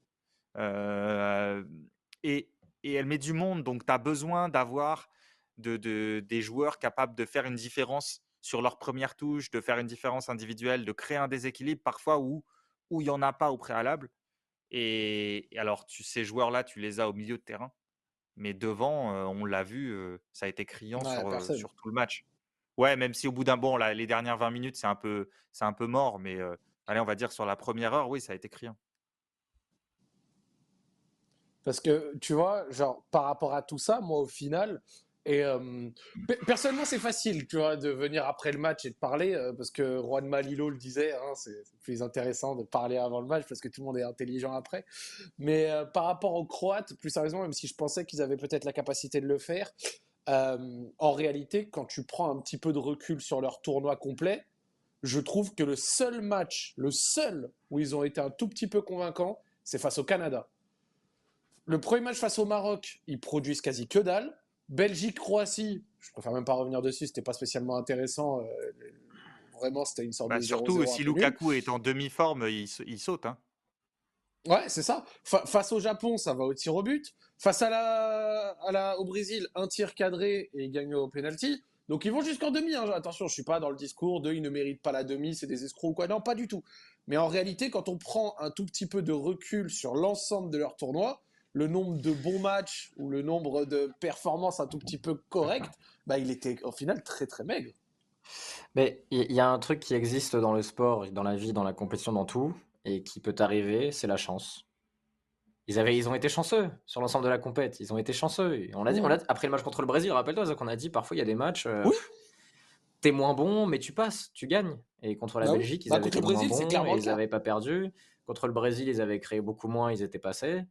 Speaker 2: et, elle met du monde, donc tu as besoin d'avoir de, des joueurs capables de faire une différence sur leur première touche, de faire une différence individuelle, de créer un déséquilibre parfois où où il n'y en a pas au préalable. Et, alors, tu, ces joueurs-là, tu les as au milieu de terrain. Mais devant, on l'a vu, ça a été criant sur, sur, tout le match. Ouais, même si au bout d'un bon, les dernières 20 minutes, c'est un, peu, un peu mort. Mais allez, on va dire sur la première heure, oui, ça a été criant.
Speaker 1: Parce que, tu vois, genre, par rapport à tout ça, moi, au final, et personnellement, c'est facile, tu vois, de venir après le match et de parler, parce que Juan Malilo le disait, hein, c'est plus intéressant de parler avant le match parce que tout le monde est intelligent après. Mais par rapport aux Croates, plus sérieusement, même si je pensais qu'ils avaient peut-être la capacité de le faire, en réalité, quand tu prends un petit peu de recul sur leur tournoi complet, je trouve que le seul match, le seul où ils ont été un tout petit peu convaincants, c'est face au Canada. Le premier match face au Maroc, ils produisent quasi que dalle. Belgique-Croatie, je préfère même pas revenir dessus, c'était pas spécialement intéressant. Euh, vraiment, c'était une sorte bah, de.
Speaker 2: Surtout si Lukaku est en demi-forme, il, saute. Hein.
Speaker 1: Ouais, c'est ça. face au Japon, ça va au tir au but. Face à la, à la, au Brésil, un tir cadré et ils gagnent au penalty. Donc ils vont jusqu'en demi. Hein. Attention, je suis pas dans le discours de ils ne méritent pas la demi, c'est des escrocs ou quoi. Non, pas du tout. Mais en réalité, quand on prend un tout petit peu de recul sur l'ensemble de leur tournoi, le nombre de bons matchs ou le nombre de performances un tout petit peu correctes, bah, il était au final très très maigre.
Speaker 3: Mais il y, a un truc qui existe dans le sport, dans la vie, dans la compétition, dans tout, et qui peut arriver, c'est la chance. Ils, avaient, ils ont été chanceux sur l'ensemble de la compète. Ils ont été chanceux. On l'a dit, on après le match contre le Brésil, rappelle-toi qu'on a dit parfois il y a des matchs. Euh, T'es moins bon, mais tu passes, tu gagnes. Et contre la bah Belgique, ils bah, avaient été moins bons, ils n'avaient pas perdu. Contre le Brésil, ils avaient créé beaucoup moins, ils étaient passés.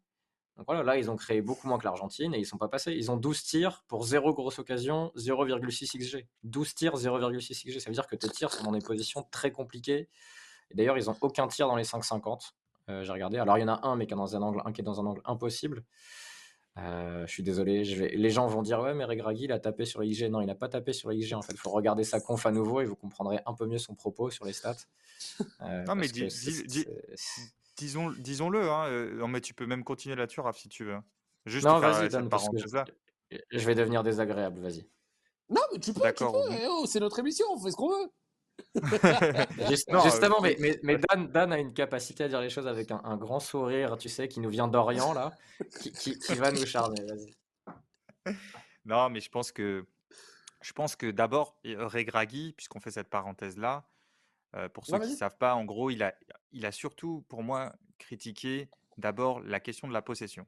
Speaker 3: Donc voilà, là, ils ont créé beaucoup moins que l'Argentine et ils sont pas passés. Ils ont 12 tirs pour 0 grosse occasion, 0,6 XG. 12 tirs, 0,6 XG. Ça veut dire que tes tirs sont dans des positions très compliquées. Et d'ailleurs, ils ont aucun tir dans les 5,50. Euh, J'ai regardé. Alors, il y en a un, mais qui est dans un angle, un qui est dans un angle impossible. Euh, je suis désolé. Je vais... Les gens vont dire Ouais, mais Regragui, il a tapé sur IG. Non, il n'a pas tapé sur IG. En fait, il faut regarder sa conf à nouveau et vous comprendrez un peu mieux son propos sur les stats.
Speaker 2: Euh, non, mais dis, disons, disons-le, hein, euh, mais tu peux même continuer là-dessus, Raph, si tu veux.
Speaker 3: Juste non, vas-y, je, vais devenir désagréable, vas-y.
Speaker 1: Non, mais tu peux, tu peux. Eh oh, c'est notre émission, on fait ce qu'on veut. [LAUGHS]
Speaker 3: justement, [LAUGHS] mais, mais, Dan, a une capacité à dire les choses avec un, grand sourire, tu sais, qui nous vient d'Orient, là, qui, va nous charmer. Vas-y. [LAUGHS]
Speaker 2: Non, mais je pense que, je pense que d'abord, Regragui, puisqu'on fait cette parenthèse-là, euh, pour ceux qui ne savent pas, en gros, il a, il a surtout, pour moi, critiqué d'abord la question de la possession.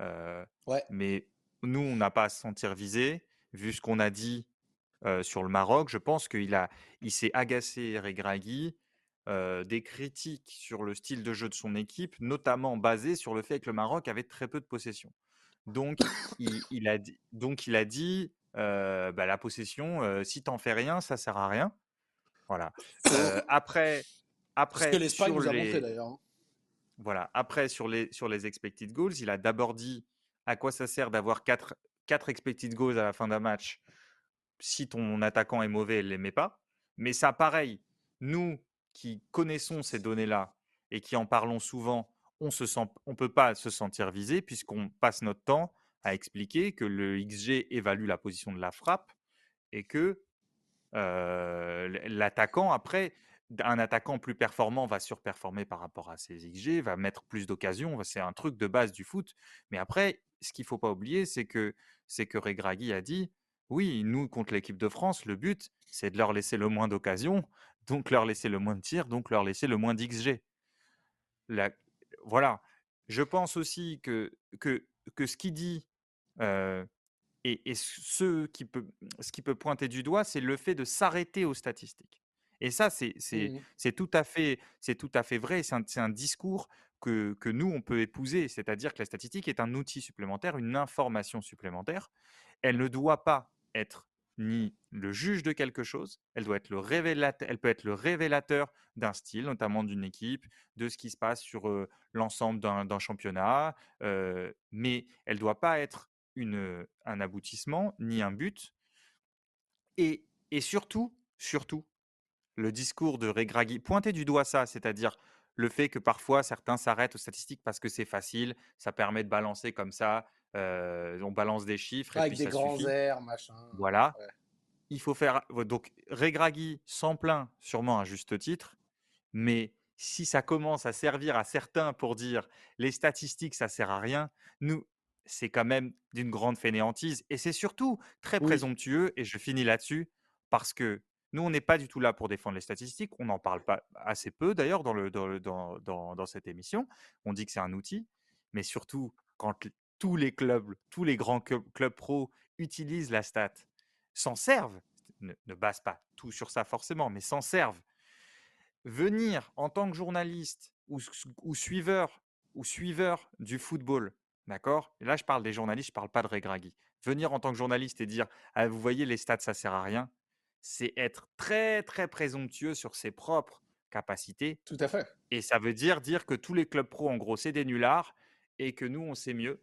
Speaker 2: Euh, ouais. Mais nous, on n'a pas à se sentir visé, vu ce qu'on a dit sur le Maroc. Je pense qu'il a, il s'est agacé, Regragui, des critiques sur le style de jeu de son équipe, notamment basées sur le fait que le Maroc avait très peu de possession. Donc, il, a dit, donc il a dit bah, la possession, si t'en fais rien, ça sert à rien. Voilà. après, après.
Speaker 1: Ce que l'Espagne nous a montré d'ailleurs. Hein.
Speaker 2: Voilà. Après, sur les, sur les expected goals, il a d'abord dit à quoi ça sert d'avoir 4, 4 expected goals à la fin d'un match si ton attaquant est mauvais, elle ne les met pas. Mais ça, pareil, nous qui connaissons ces données-là et qui en parlons souvent, on ne on peut pas se sentir visé puisqu'on passe notre temps à expliquer que le XG évalue la position de la frappe et que l'attaquant, après, un attaquant plus performant va surperformer par rapport à ses XG, va mettre plus d'occasions. C'est un truc de base du foot. Mais après, ce qu'il faut pas oublier, c'est que, c'est que Regragui a dit oui, nous, contre l'équipe de France, le but, c'est de leur laisser le moins d'occasions, donc leur laisser le moins de tirs, donc leur laisser le moins d'XG. Voilà. Je pense aussi que, que, que ce qu'il dit et, ce, qui peut, ce qui peut pointer du doigt, c'est le fait de s'arrêter aux statistiques. Et ça, c'est mmh tout, à fait, tout à fait vrai. C'est un, un, discours que, que, nous, on peut épouser. C'est-à-dire que la statistique est un outil supplémentaire, une information supplémentaire. Elle ne doit pas être ni le juge de quelque chose, elle doit être le révélateur, elle peut être le révélateur d'un style, notamment d'une équipe, de ce qui se passe sur l'ensemble d'un championnat, mais elle ne doit pas être une, un aboutissement ni un but. Et, et surtout, surtout, le discours de Regragui, pointer du doigt ça, c'est-à-dire le fait que parfois certains s'arrêtent aux statistiques parce que c'est facile, ça permet de balancer comme ça on balance des chiffres.
Speaker 1: Avec
Speaker 2: et puis
Speaker 1: des grands airs, machin.
Speaker 2: Voilà. Il faut faire. Donc, Regragui s'en plaint, sûrement à juste titre, mais si ça commence à servir à certains pour dire les statistiques, ça sert à rien, nous, c'est quand même d'une grande fainéantise. Et c'est surtout très présomptueux, et je finis là-dessus, parce que nous, on n'est pas du tout là pour défendre les statistiques. On n'en parle pas assez peu, d'ailleurs, dans, cette émission. On dit que c'est un outil, mais surtout, quand tous les clubs, tous les grands clubs, pro utilisent la stat, s'en servent, ne, ne base pas tout sur ça forcément, mais s'en servent. Venir en tant que journaliste ou, suiveur ou suiveur du football, d'accord? Là, je parle des journalistes, je ne parle pas de Regragui. Venir en tant que journaliste et dire ah, Vous voyez, les stats, ça sert à rien, c'est être très, très présomptueux sur ses propres capacités.
Speaker 1: Tout à fait.
Speaker 2: Et ça veut dire dire que tous les clubs pro, en gros, c'est des nullards et que nous, on sait mieux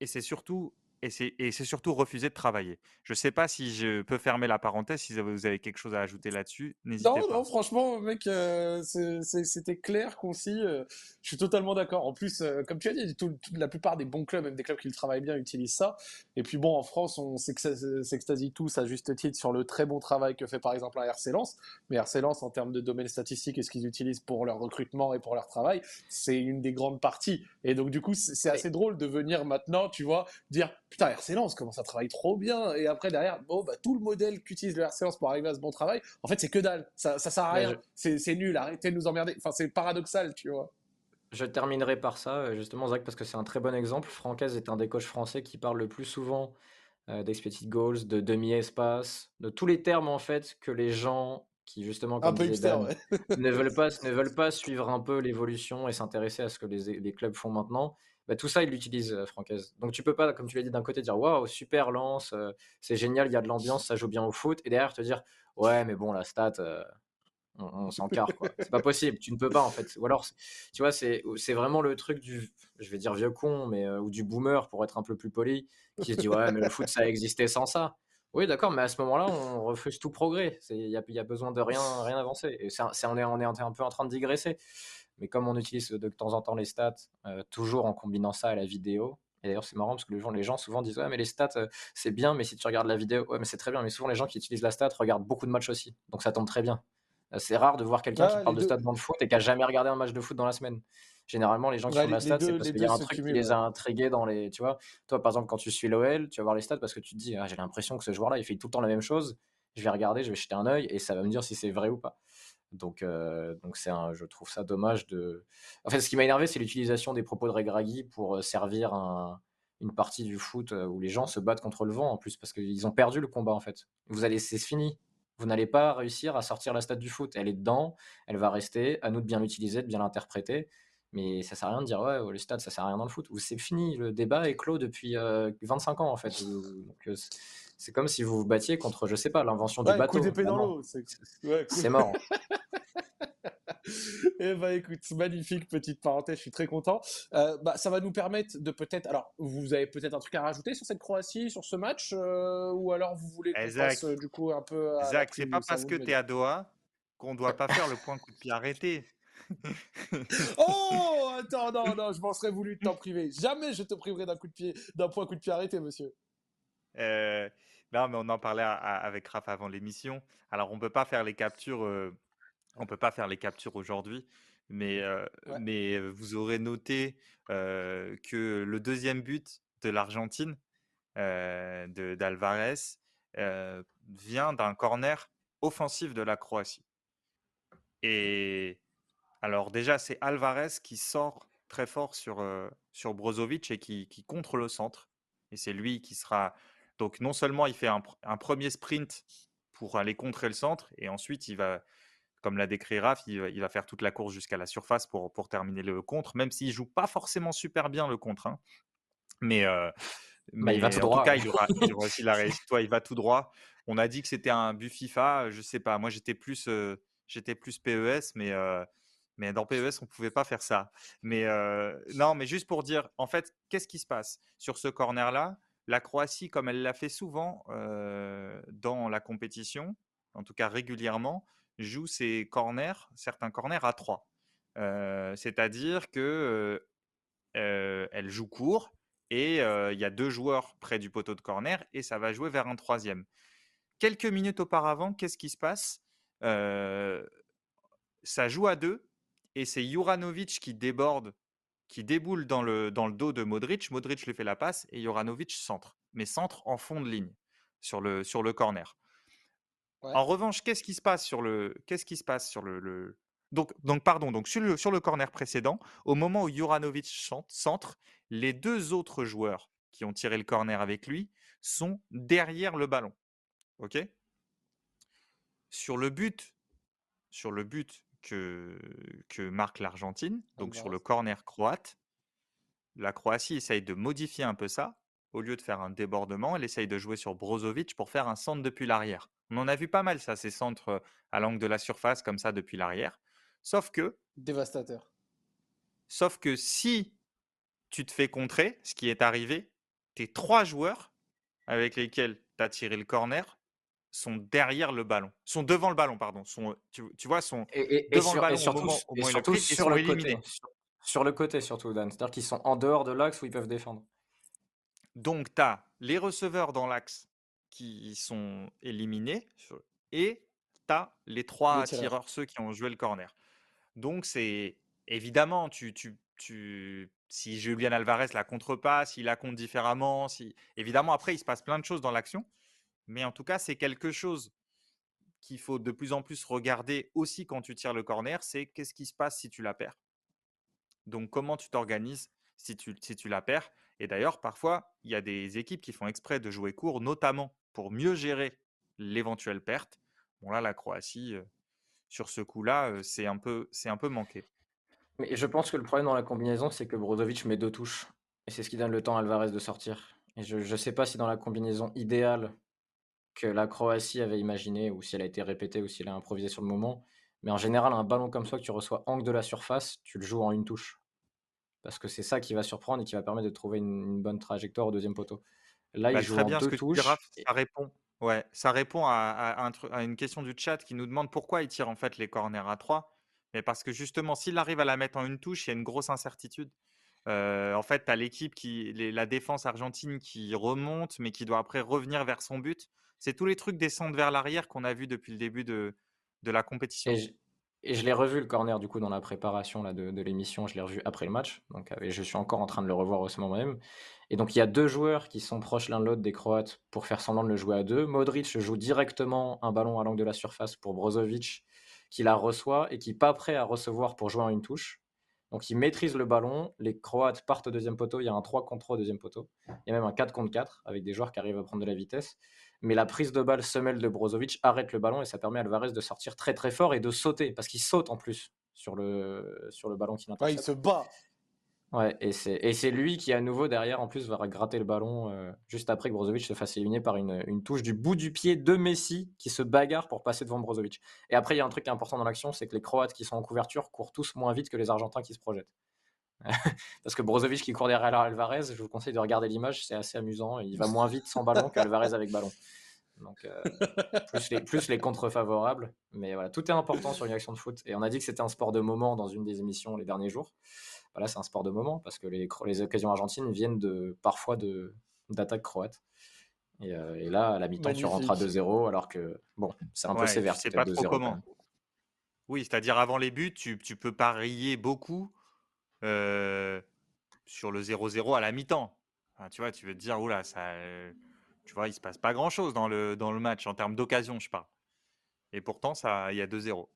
Speaker 2: et c'est surtout et c'est surtout refuser de travailler. Je ne sais pas si je peux fermer la parenthèse, si vous avez quelque chose à ajouter là-dessus, n'hésitez pas.
Speaker 1: Non, non, franchement, mec, euh, c'était clair, concis. Euh, je suis totalement d'accord. En plus, euh, comme tu as dit, la plupart des bons clubs, même des clubs qui le travaillent bien, utilisent ça. Et puis bon, en France, on s'extasie tous à juste titre sur le très bon travail que fait par exemple un RC Lens. Mais RC Lens, en termes de domaine statistique et ce qu'ils utilisent pour leur recrutement et pour leur travail, c'est une des grandes parties. Et donc, du coup, c'est assez drôle de venir maintenant, tu vois, dire putain, RC Lens commence à travailler trop bien. Et après, derrière, bon, bah, tout le modèle qu'utilise le RC Lens pour arriver à ce bon travail, en fait, c'est que dalle. Ça, ça sert à rien. C'est nul. Arrêtez de nous emmerder. Enfin, c'est paradoxal, tu vois.
Speaker 3: Je terminerai par ça, euh, justement, Zach, parce que c'est un très bon exemple. Francaise est un des coachs français qui parle le plus souvent euh, d'expected goals, de demi-espace, de tous les termes, en fait, que les gens qui, justement, comme ne, veulent pas, [LAUGHS] ne veulent pas suivre un peu l'évolution et s'intéresser à ce que les, les clubs font maintenant. Bah, tout ça, il l'utilise, euh, Francaise. Donc tu peux pas, comme tu l'as dit, d'un côté dire waouh, super lance, euh, c'est génial, il y a de l'ambiance, ça joue bien au foot, et derrière te dire ouais, mais bon, la stat, euh, on, s'en carre, quoi. C'est pas possible, tu ne peux pas en fait. Ou alors, tu vois, c'est vraiment le truc du, je vais dire vieux con, mais ou du boomer pour être un peu plus poli, qui se dit ouais, mais le foot, ça a existé sans ça. Oui, d'accord, mais à ce moment-là, on refuse tout progrès. Il y a, y a, besoin de rien, rien avancer. Et on, est, on est un peu en train de digresser. Mais comme on utilise de temps en temps les stats, euh, toujours en combinant ça à la vidéo, et d'ailleurs, c'est marrant parce que les gens, les gens souvent disent Ouais, mais les stats, euh, c'est bien, mais si tu regardes la vidéo, ouais, mais c'est très bien. Mais souvent, les gens qui utilisent la stat regardent beaucoup de matchs aussi. Donc ça tombe très bien. C'est rare de voir quelqu'un qui parle de stade dans le foot et qui a jamais regardé un match de foot dans la semaine. Généralement, les gens qui font la stat, c'est parce qu'il y a un truc qui les a intrigués dans les. Tu vois, toi, par exemple, quand tu suis l'OL, tu vas voir les stats parce que tu te dis, ah, j'ai l'impression que ce joueur-là, il fait tout le temps la même chose. Je vais regarder, je vais jeter un œil et ça va me dire si c'est vrai ou pas. Donc, euh, donc c'est un, je trouve ça dommage de. En fait, ce qui m'a énervé, c'est l'utilisation des propos de Regragui pour euh, servir une partie du foot euh, où les gens se battent contre le vent en plus parce qu'ils ont perdu le combat en fait. Vous allez, c'est fini. Vous n'allez pas réussir à sortir la stat du foot. Elle est dedans, elle va rester. À nous de bien l'utiliser, de bien l'interpréter. Mais ça sert à rien de dire ouais, le stade, ça sert à rien dans le foot. C'est fini, le débat est clos depuis 25 ans en fait. c'est comme si vous vous battiez contre, je sais pas, l'invention du bateau. C'est mort. [LAUGHS]
Speaker 1: Eh ben écoute, magnifique petite parenthèse, je suis très content. Euh, bah, ça va nous permettre de peut-être. Alors, vous avez peut-être un truc à rajouter sur cette Croatie, sur ce match, euh, ou alors vous voulez qu'on passe euh, du coup un peu.
Speaker 2: À Zach, c'est pas parce que tu es à Doha qu'on doit pas faire le point coup de pied arrêté. [LAUGHS]
Speaker 1: oh Attends, non, non, je m'en serais voulu t'en priver. Jamais je te priverai d'un coup de pied, d'un point coup de pied arrêté, monsieur.
Speaker 2: Euh, non, mais on en parlait avec Raph avant l'émission. Alors, on peut pas faire les captures, euh, on peut pas faire les captures aujourd'hui, mais, euh, mais vous aurez noté que le deuxième but de l'Argentine, d'Alvarez, vient d'un corner offensif de la Croatie. Et alors déjà, c'est Alvarez qui sort très fort sur, sur Brozovic et qui, qui contre le centre. Et c'est lui qui sera... Donc non seulement il fait un, premier sprint pour aller contrer le centre, et ensuite il va, comme l'a décrit Raph, il, va faire toute la course jusqu'à la surface pour, pour terminer le contre, même s'il joue pas forcément super bien le contre. Hein. Mais, bah,
Speaker 3: mais il va tout droit.
Speaker 2: En tout cas, il aura, aussi la [LAUGHS] réussite. Toi, il va tout droit. On a dit que c'était un but FIFA. Je sais pas. Moi, j'étais plus, j'étais plus PES, mais mais dans PES, on ne pouvait pas faire ça. Mais non, mais juste pour dire, en fait, qu'est-ce qui se passe? Sur ce corner-là La Croatie, comme elle l'a fait souvent dans la compétition, en tout cas régulièrement, joue ses corners, certains corners à 3. C'est-à-dire que elle joue court et il y a deux joueurs près du poteau de corner et ça va jouer vers un troisième. Quelques minutes auparavant, qu'est-ce qui se passe? Ça joue à deux et c'est Juranovic qui déborde, qui déboule dans le, dans le dos de Modric. Modric lui fait la passe et Juranovic centre, mais centre en fond de ligne sur le, sur le corner. En revanche, qu'est-ce qui se passe sur le, qu'est-ce qui se passe sur le, Donc, donc, pardon, donc sur le, sur le corner précédent, au moment où Juranovic centre, les deux autres joueurs qui ont tiré le corner avec lui sont derrière le ballon. Ok? Sur le but, sur le but que, que marque l'Argentine, donc sur le corner croate. La Croatie essaye de modifier un peu ça. Au lieu de faire un débordement, elle essaye de jouer sur Brozovic pour faire un centre depuis l'arrière. On en a vu pas mal ça, ces centres à l'angle de la surface comme ça depuis l'arrière. Sauf que...
Speaker 1: Dévastateur.
Speaker 2: Sauf que si tu te fais contrer, ce qui est arrivé, tes trois joueurs avec lesquels tu as tiré le corner sont derrière le ballon, sont devant le ballon, pardon. Sont, tu, vois, sont devant le ballon
Speaker 3: surtout, au moment, surtout sur le côté. Sur, le côté, surtout, Dan. C'est-à-dire qu'ils sont en dehors de l'axe où ils peuvent défendre.
Speaker 2: Donc, tu as les receveurs dans l'axe qui sont éliminés et tu as les trois tireurs, ceux qui ont joué le corner. Donc, c'est évidemment, tu, tu, tu, si Julian Alvarez la contre pas, s'il la compte différemment, si... évidemment, après, il se passe plein de choses dans l'action. Mais en tout cas, c'est quelque chose qu'il faut de plus en plus regarder aussi quand tu tires le corner, c'est qu'est-ce qui se passe si tu la perds? Donc comment tu t'organises si tu, la perds? Et d'ailleurs, parfois, il y a des équipes qui font exprès de jouer court, notamment pour mieux gérer l'éventuelle perte. Bon là, la Croatie, sur ce coup-là, c'est un, peu, un peu manqué.
Speaker 3: Mais je pense que le problème dans la combinaison, c'est que Brozovic met deux touches. Et c'est ce qui donne le temps à Alvarez de sortir. Et je ne sais pas si dans la combinaison idéale que la Croatie avait imaginé, ou si elle a été répétée, ou si elle a improvisé sur le moment. Mais en général, un ballon comme ça que tu reçois angle de la surface, tu le joues en une touche. Parce que c'est ça qui va surprendre et qui va permettre de trouver une, bonne trajectoire au deuxième poteau.
Speaker 2: Là, il bah, joue en bien deux ce que touches. ça répond. Ouais, ça répond à, une question du chat qui nous demande pourquoi il tire en fait les corners à 3. Mais parce que justement, s'il arrive à la mettre en une touche, il y a une grosse incertitude. Euh, en fait, tu as l'équipe qui, la défense argentine qui remonte, mais qui doit après revenir vers son but. C'est tous les trucs descendre vers l'arrière qu'on a vu depuis le début de, la compétition.
Speaker 3: Et je, l'ai revu le corner du coup dans la préparation là, de, l'émission, je l'ai revu après le match, donc et je suis encore en train de le revoir au ce moment même. Et donc il y a deux joueurs qui sont proches l'un de l'autre des Croates pour faire semblant de le jouer à deux. Modric joue directement un ballon à l'angle de la surface pour Brozovic qui la reçoit et qui n'est pas prêt à recevoir pour jouer en une touche. Donc il maîtrise le ballon, les Croates partent au deuxième poteau, il y a un 3 contre 3 au deuxième poteau, il y a même un 4 contre 4 avec des joueurs qui arrivent à prendre de la vitesse. Mais la prise de balle semelle de Brozovic arrête le ballon et ça permet à Alvarez de sortir très très fort et de sauter parce qu'il saute en plus sur le, sur le ballon qui
Speaker 1: il se bat
Speaker 3: Ouais, et c'est lui qui, à nouveau, derrière, en plus, va gratter le ballon euh, juste après que Brozovic se fasse éliminer par une, une, touche du bout du pied de Messi qui se bagarre pour passer devant Brozovic. Et après, il y a un truc important dans l'action, c'est que les Croates qui sont en couverture courent tous moins vite que les Argentins qui se projettent. [LAUGHS] Parce que Brozovic qui court derrière Alvarez, je vous conseille de regarder l'image, c'est assez amusant. Il va moins vite sans ballon qu'Alvarez avec ballon. Donc, euh, plus, les, plus les contre favorables. Mais voilà, tout est important sur une action de foot. Et on a dit que c'était un sport de moment dans une des émissions les derniers jours. Voilà, c'est un sport de moment parce que les, les occasions argentines viennent de, parfois d'attaques croates. Et, euh, et, là, à la mi-temps, tu rentres à 2-0 alors que, bon, c'est un peu sévère.
Speaker 2: C'est pas trop comment. Oui, c'est-à-dire avant les buts, tu, tu peux parier beaucoup euh, sur le 0-0 à la mi-temps. tu vois, tu veux te dire, oula, ça, tu vois, il se passe pas grand-chose dans le, dans le match en termes d'occasion, je parle. Et pourtant, ça, il y a 2-0.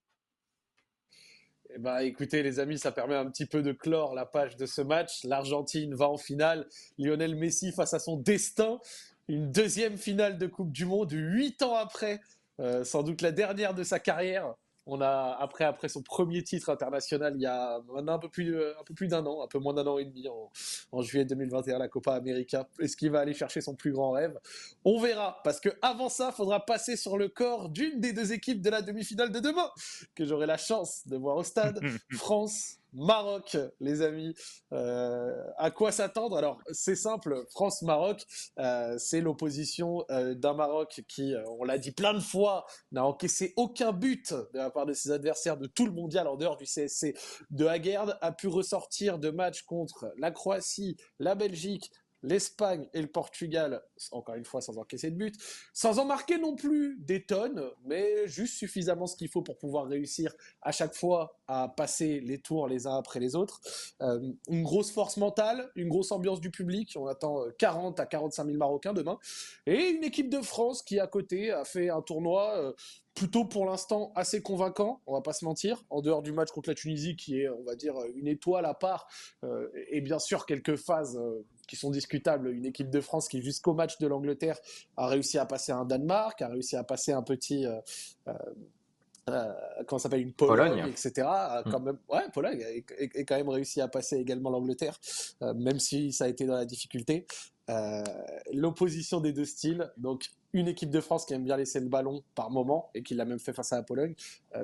Speaker 1: Eh ben, écoutez, les amis, ça permet un petit peu de clore la page de ce match. L'Argentine va en finale. Lionel Messi face à son destin. Une deuxième finale de Coupe du Monde, huit ans après, euh, sans doute la dernière de sa carrière. On a, après, après son premier titre international, il y a maintenant un peu plus, un peu plus d'un an, un peu moins d'un an et demi, en, juillet 2021, la Copa América. Est-ce qu'il va aller chercher son plus grand rêve? On verra, parce que avant ça, il faudra passer sur le corps d'une des deux équipes de la demi-finale de demain, que j'aurai la chance de voir au stade. [LAUGHS] France Maroc, les amis. Euh, à quoi s'attendre? Alors, c'est simple, France-Maroc, euh, c'est l'opposition euh, d'un Maroc qui, on l'a dit plein de fois, n'a encaissé aucun but de la part de ses adversaires de tout le mondial en dehors du CSC de Haguerd, a pu ressortir de matchs contre la Croatie, la Belgique, l'Espagne et le Portugal, encore une fois sans encaisser de but, sans en marquer non plus des tonnes, mais juste suffisamment ce qu'il faut pour pouvoir réussir à chaque fois à passer les tours les uns après les autres. Euh, une grosse force mentale, une grosse ambiance du public, on attend 40 euh, à 45 000 Marocains demain, et une équipe de France qui à côté a fait un tournoi euh, plutôt pour l'instant assez convaincant, on va pas se mentir, en dehors du match contre la Tunisie qui est, on va dire, une étoile à part, et bien sûr quelques phases qui sont discutables. Une équipe de France qui, jusqu'au match de l'Angleterre, a réussi à passer un Danemark, a réussi à passer un petit. Euh, euh, euh comment s'appelle une Pologne, etc. Mm. Quand même, ouais, Pologne et, quand même réussi à passer également l'Angleterre, euh, même si ça a été dans la difficulté. L'opposition des deux styles, donc une équipe de France qui aime bien laisser le ballon par moment et qui l'a même fait face à la Pologne,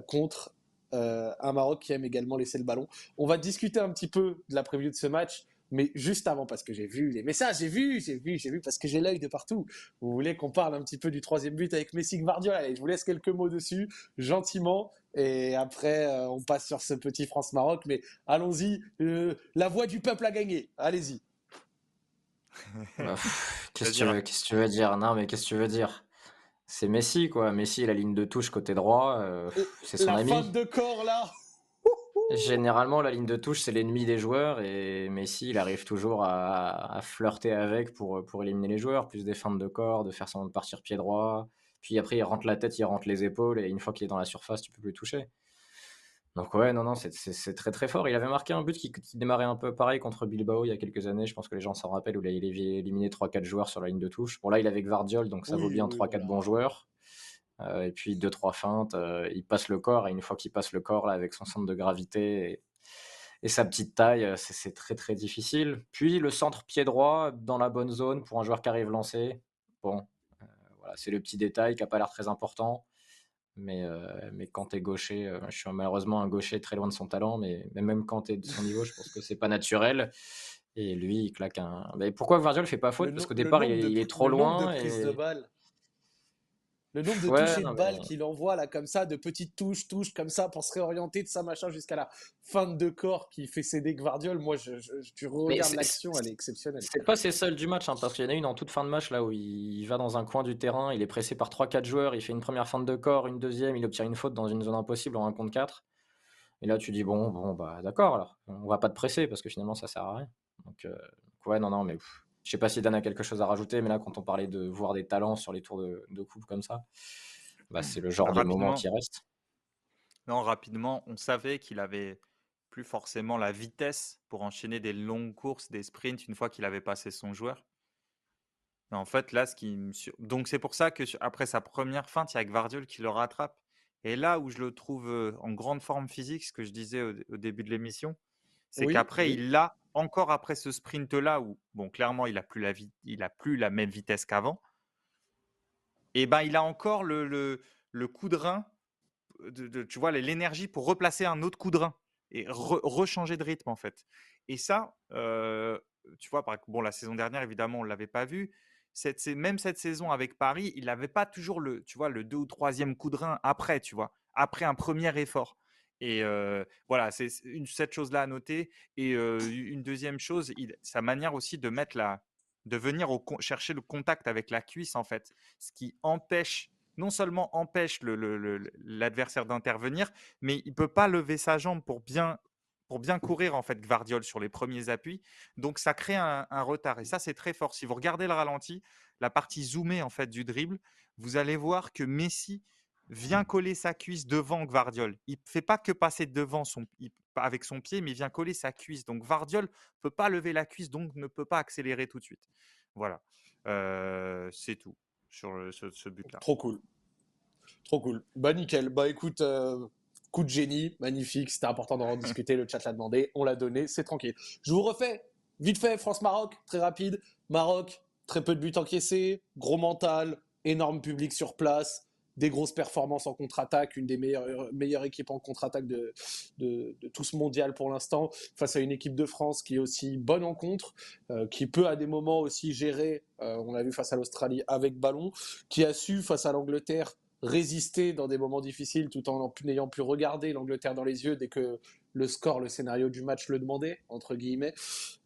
Speaker 1: contre un Maroc qui aime également laisser le ballon. On va discuter un petit peu de la prévue de ce match. Mais juste avant, parce que j'ai vu les messages, j'ai vu, j'ai vu, j'ai vu, parce que j'ai l'œil de partout. Vous voulez qu'on parle un petit peu du troisième but avec Messi Guardiola? Allez, je vous laisse quelques mots dessus, gentiment. Et après, euh, on passe sur ce petit France-Maroc. Mais allons-y, euh, la voix du peuple a gagné. Allez-y.
Speaker 3: Qu'est-ce que tu, veux dire? Non, mais qu'est-ce que tu veux dire? C'est Messi, quoi. Messi, la ligne de touche côté droit, euh, c'est son ami.
Speaker 1: La de corps, là
Speaker 3: Généralement, la ligne de touche, c'est l'ennemi des joueurs et Messi, il arrive toujours à, flirter avec pour, pour éliminer les joueurs, plus des feintes de corps, de faire semblant de partir pied droit. Puis après, il rentre la tête, il rentre les épaules et une fois qu'il est dans la surface, tu peux plus toucher. Donc ouais, non, non, c'est très très fort. Il avait marqué un but qui, démarrait un peu pareil contre Bilbao il y a quelques années. Je pense que les gens s'en rappellent où il avait éliminé 3-4 joueurs sur la ligne de touche. Bon là, il avait Vardiol, donc ça vaut bien 3-4 bons joueurs. Euh, et puis deux trois feintes, euh, il passe le corps et une fois qu'il passe le corps là avec son centre de gravité et, sa petite taille, euh, c'est très très difficile. Puis le centre pied droit dans la bonne zone pour un joueur qui arrive lancé. Bon, voilà, c'est le petit détail qui n'a pas l'air très important. Mais, mais quand tu es gaucher, je suis malheureusement un gaucher très loin de son talent, mais, même quand tu es de son niveau, je pense que c'est pas naturel. Et lui, il claque un. Mais pourquoi Vardiol fait pas faute? Parce qu'au départ, il, est trop loin. Et...
Speaker 1: Le nombre de touches et de balles qu'il envoie là comme ça, de petites touches, touches comme ça pour se réorienter de sa machin jusqu'à la fin de corps qui fait céder Gvardiol. Moi, je, tu regardes l'action, elle est exceptionnelle.
Speaker 3: C'est pas ses seuls du match, hein, parce qu'il y en a une en toute fin de match là où il va dans un coin du terrain, il est pressé par 3-4 joueurs, il fait une première fin de corps, une deuxième, il obtient une faute dans une zone impossible en 1 contre 4. Et là, tu dis bon, bon bah d'accord, alors on va pas te presser parce que finalement ça sert à rien. Donc, euh, ouais, non, non, mais je sais pas si Dan a quelque chose à rajouter, mais là, quand on parlait de voir des talents sur les tours de, coupe comme ça, bah, c'est le genre de moment qui reste.
Speaker 2: Non, rapidement, on savait qu'il avait plus forcément la vitesse pour enchaîner des longues courses, des sprints une fois qu'il avait passé son joueur. en fait, là, ce qui donc c'est pour ça que après sa première feinte, il y a Gvardiol qui le rattrape. Et là où je le trouve euh, en grande forme physique, ce que je disais au, début de l'émission, c'est qu'après, il l'a encore après ce sprint-là, où, bon, clairement, il n'a plus, la il a plus la même vitesse qu'avant, et ben, il a encore le, le, le coup de rein, de, tu vois, l'énergie pour replacer un autre coup de rein et rechanger de rythme, en fait. Et ça, euh, tu vois, par, bon, la saison dernière, évidemment, on ne l'avait pas vu. Cette, même cette saison avec Paris, il n'avait pas toujours le, tu vois, le deux ou troisième coup de rein après, tu vois, après un premier effort. Et voilà, c'est cette chose-là à noter. Et une deuxième chose, sa manière aussi de mettre la, de venir chercher le contact avec la cuisse en fait, ce qui empêche non seulement empêche l'adversaire d'intervenir, mais il peut pas lever sa jambe pour bien pour bien courir en fait Gvardiol sur les premiers appuis. Donc ça crée un, un retard et ça c'est très fort. Si vous regardez le ralenti, la partie zoomée en fait du dribble, vous allez voir que Messi vient coller sa cuisse devant Gvardiol. Il ne fait pas que passer devant son, avec son pied, mais il vient coller sa cuisse. Donc Gvardiol ne peut pas lever la cuisse, donc ne peut pas accélérer tout de suite. Voilà, euh, c'est tout sur ce, but-là.
Speaker 1: Trop cool. Trop cool. Bah nickel. Bah écoute, euh, coup de génie, magnifique. C'était important d'en [LAUGHS] discuter. Le chat l'a demandé, on l'a donné, c'est tranquille. Je vous refais vite fait France-Maroc, très rapide. Maroc, très peu de buts encaissés, gros mental, énorme public sur place des grosses performances en contre-attaque, une des meilleures, meilleures équipes en contre-attaque de, de, tout ce mondial pour l'instant, face à une équipe de France qui est aussi bonne en contre, euh, qui peut à des moments aussi gérer, euh, on l'a vu face à l'Australie avec ballon, qui a su face à l'Angleterre résister dans des moments difficiles tout en n'ayant pu regarder l'Angleterre dans les yeux dès que le score, le scénario du match le demandait, entre guillemets.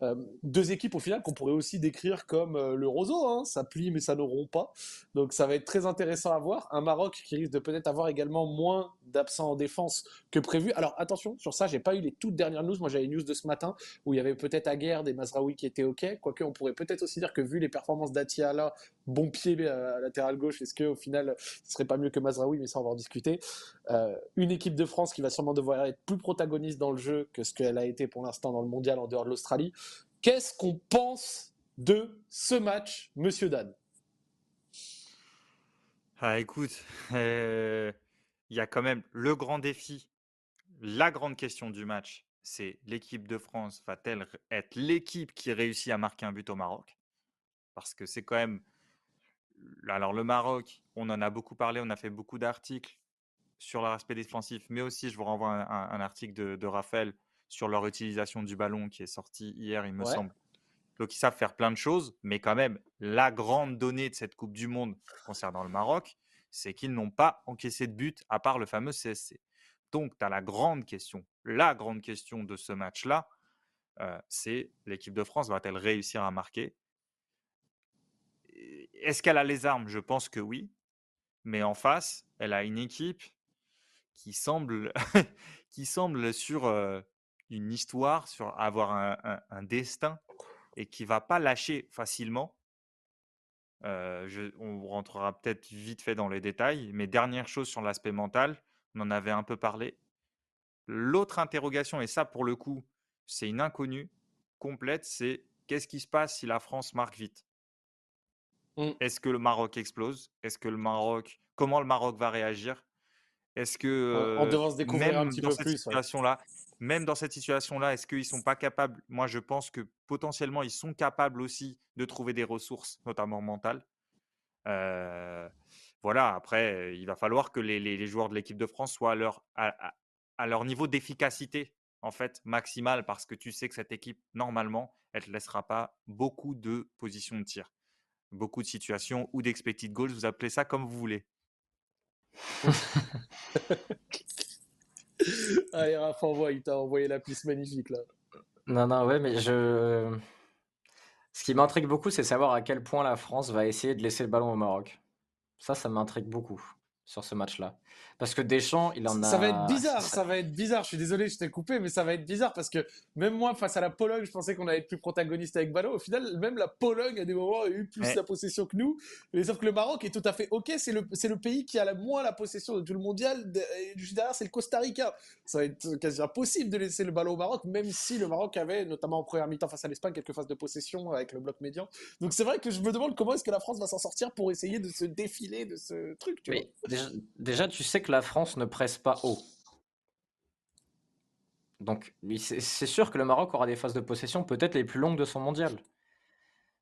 Speaker 1: Euh, deux équipes au final qu'on pourrait aussi décrire comme euh, le roseau, hein. ça plie mais ça ne rompt pas. Donc ça va être très intéressant à voir. Un Maroc qui risque de peut-être avoir également moins d'absents en défense que prévu. Alors attention, sur ça, j'ai pas eu les toutes dernières news. Moi j'avais une news de ce matin où il y avait peut-être Aguerre des Mazraoui qui étaient OK. Quoique on pourrait peut-être aussi dire que vu les performances d'Atiala, bon pied euh, à latéral gauche, est-ce qu'au final ce serait pas mieux que Mazraoui, mais ça on va en discuter. une équipe de France qui va sûrement devoir être plus protagoniste dans le jeu que ce qu'elle a été pour l'instant dans le mondial en dehors de l'Australie. Qu'est-ce qu'on pense de ce match, monsieur Dan?
Speaker 2: Ah, écoute, euh, il y a quand même le grand défi, la grande question du match, c'est l'équipe de France va-t-elle être l'équipe qui réussit à marquer un but au Maroc? Parce que c'est quand même. Alors, le Maroc, on en a beaucoup parlé, on a fait beaucoup d'articles sur l'aspect défensif, mais aussi je vous renvoie un, un, article de, de, Raphaël sur leur utilisation du ballon qui est sorti hier, il me semble. Donc ils savent faire plein de choses, mais quand même, la grande donnée de cette Coupe du Monde concernant le Maroc, c'est qu'ils n'ont pas encaissé de but à part le fameux CSC. Donc tu as la grande question, la grande question de ce match-là, euh, c'est l'équipe de France va-t-elle réussir à marquer? Est-ce qu'elle a les armes? Je pense que oui. Mais en face, elle a une équipe qui semble, [LAUGHS] qui semble sur une histoire, sur avoir un, destin et qui va pas lâcher facilement. on rentrera peut-être vite fait dans les détails, mais dernière chose sur l'aspect mental, on en avait un peu parlé. L'autre interrogation, et ça pour le coup, c'est une inconnue complète, c'est qu'est-ce qui se passe si la France marque vite? Mmh. Est-ce que le Maroc explose? Est-ce que le Maroc, comment le Maroc va réagir? Est-ce que
Speaker 1: on devant se découvrir un petit peu plus
Speaker 2: situation-là, même dans cette situation-là, est-ce qu'ils sont pas capables? Moi, je pense que potentiellement, ils sont capables aussi de trouver des ressources, notamment mentales. voilà. Après, il va falloir que les, joueurs de l'équipe de France soient à leur, à, leur niveau d'efficacité en fait maximale, parce que tu sais que cette équipe, normalement, elle ne laissera pas beaucoup de positions de tir, beaucoup de situations ou d'expected goals. Vous appelez ça comme vous voulez. [LAUGHS]
Speaker 1: Allez, Raph, envoie, il t'a envoyé la piste magnifique là.
Speaker 3: Non, non, ouais, mais je. Ce qui m'intrigue beaucoup, c'est savoir à quel point la France va essayer de laisser le ballon au Maroc. Ça, ça m'intrigue beaucoup sur ce match-là. Parce que Deschamps, il en a.
Speaker 1: Ça va être bizarre, [LAUGHS] ça va être bizarre. Je suis désolé, je t'ai coupé, mais ça va être bizarre parce que même moi, face à la Pologne, je pensais qu'on allait être plus protagoniste avec ballon. Au final, même la Pologne, à des moments, a eu plus la possession que nous. Mais sauf que le Maroc est tout à fait OK. C'est le, c'est le pays qui a la moins la possession de tout le mondial. Juste derrière, c'est le Costa Rica. Ça va être quasi impossible de laisser le ballon au Maroc, même si le Maroc avait, notamment en première mi-temps face à l'Espagne, quelques phases de possession avec le bloc médian. Donc c'est vrai que je me demande comment est-ce que la France va s'en sortir pour essayer de se défiler de ce truc. Tu
Speaker 3: Déjà, déjà, tu sais que la France ne presse pas haut. Donc, c'est sûr que le Maroc aura des phases de possession peut-être les plus longues de son mondial.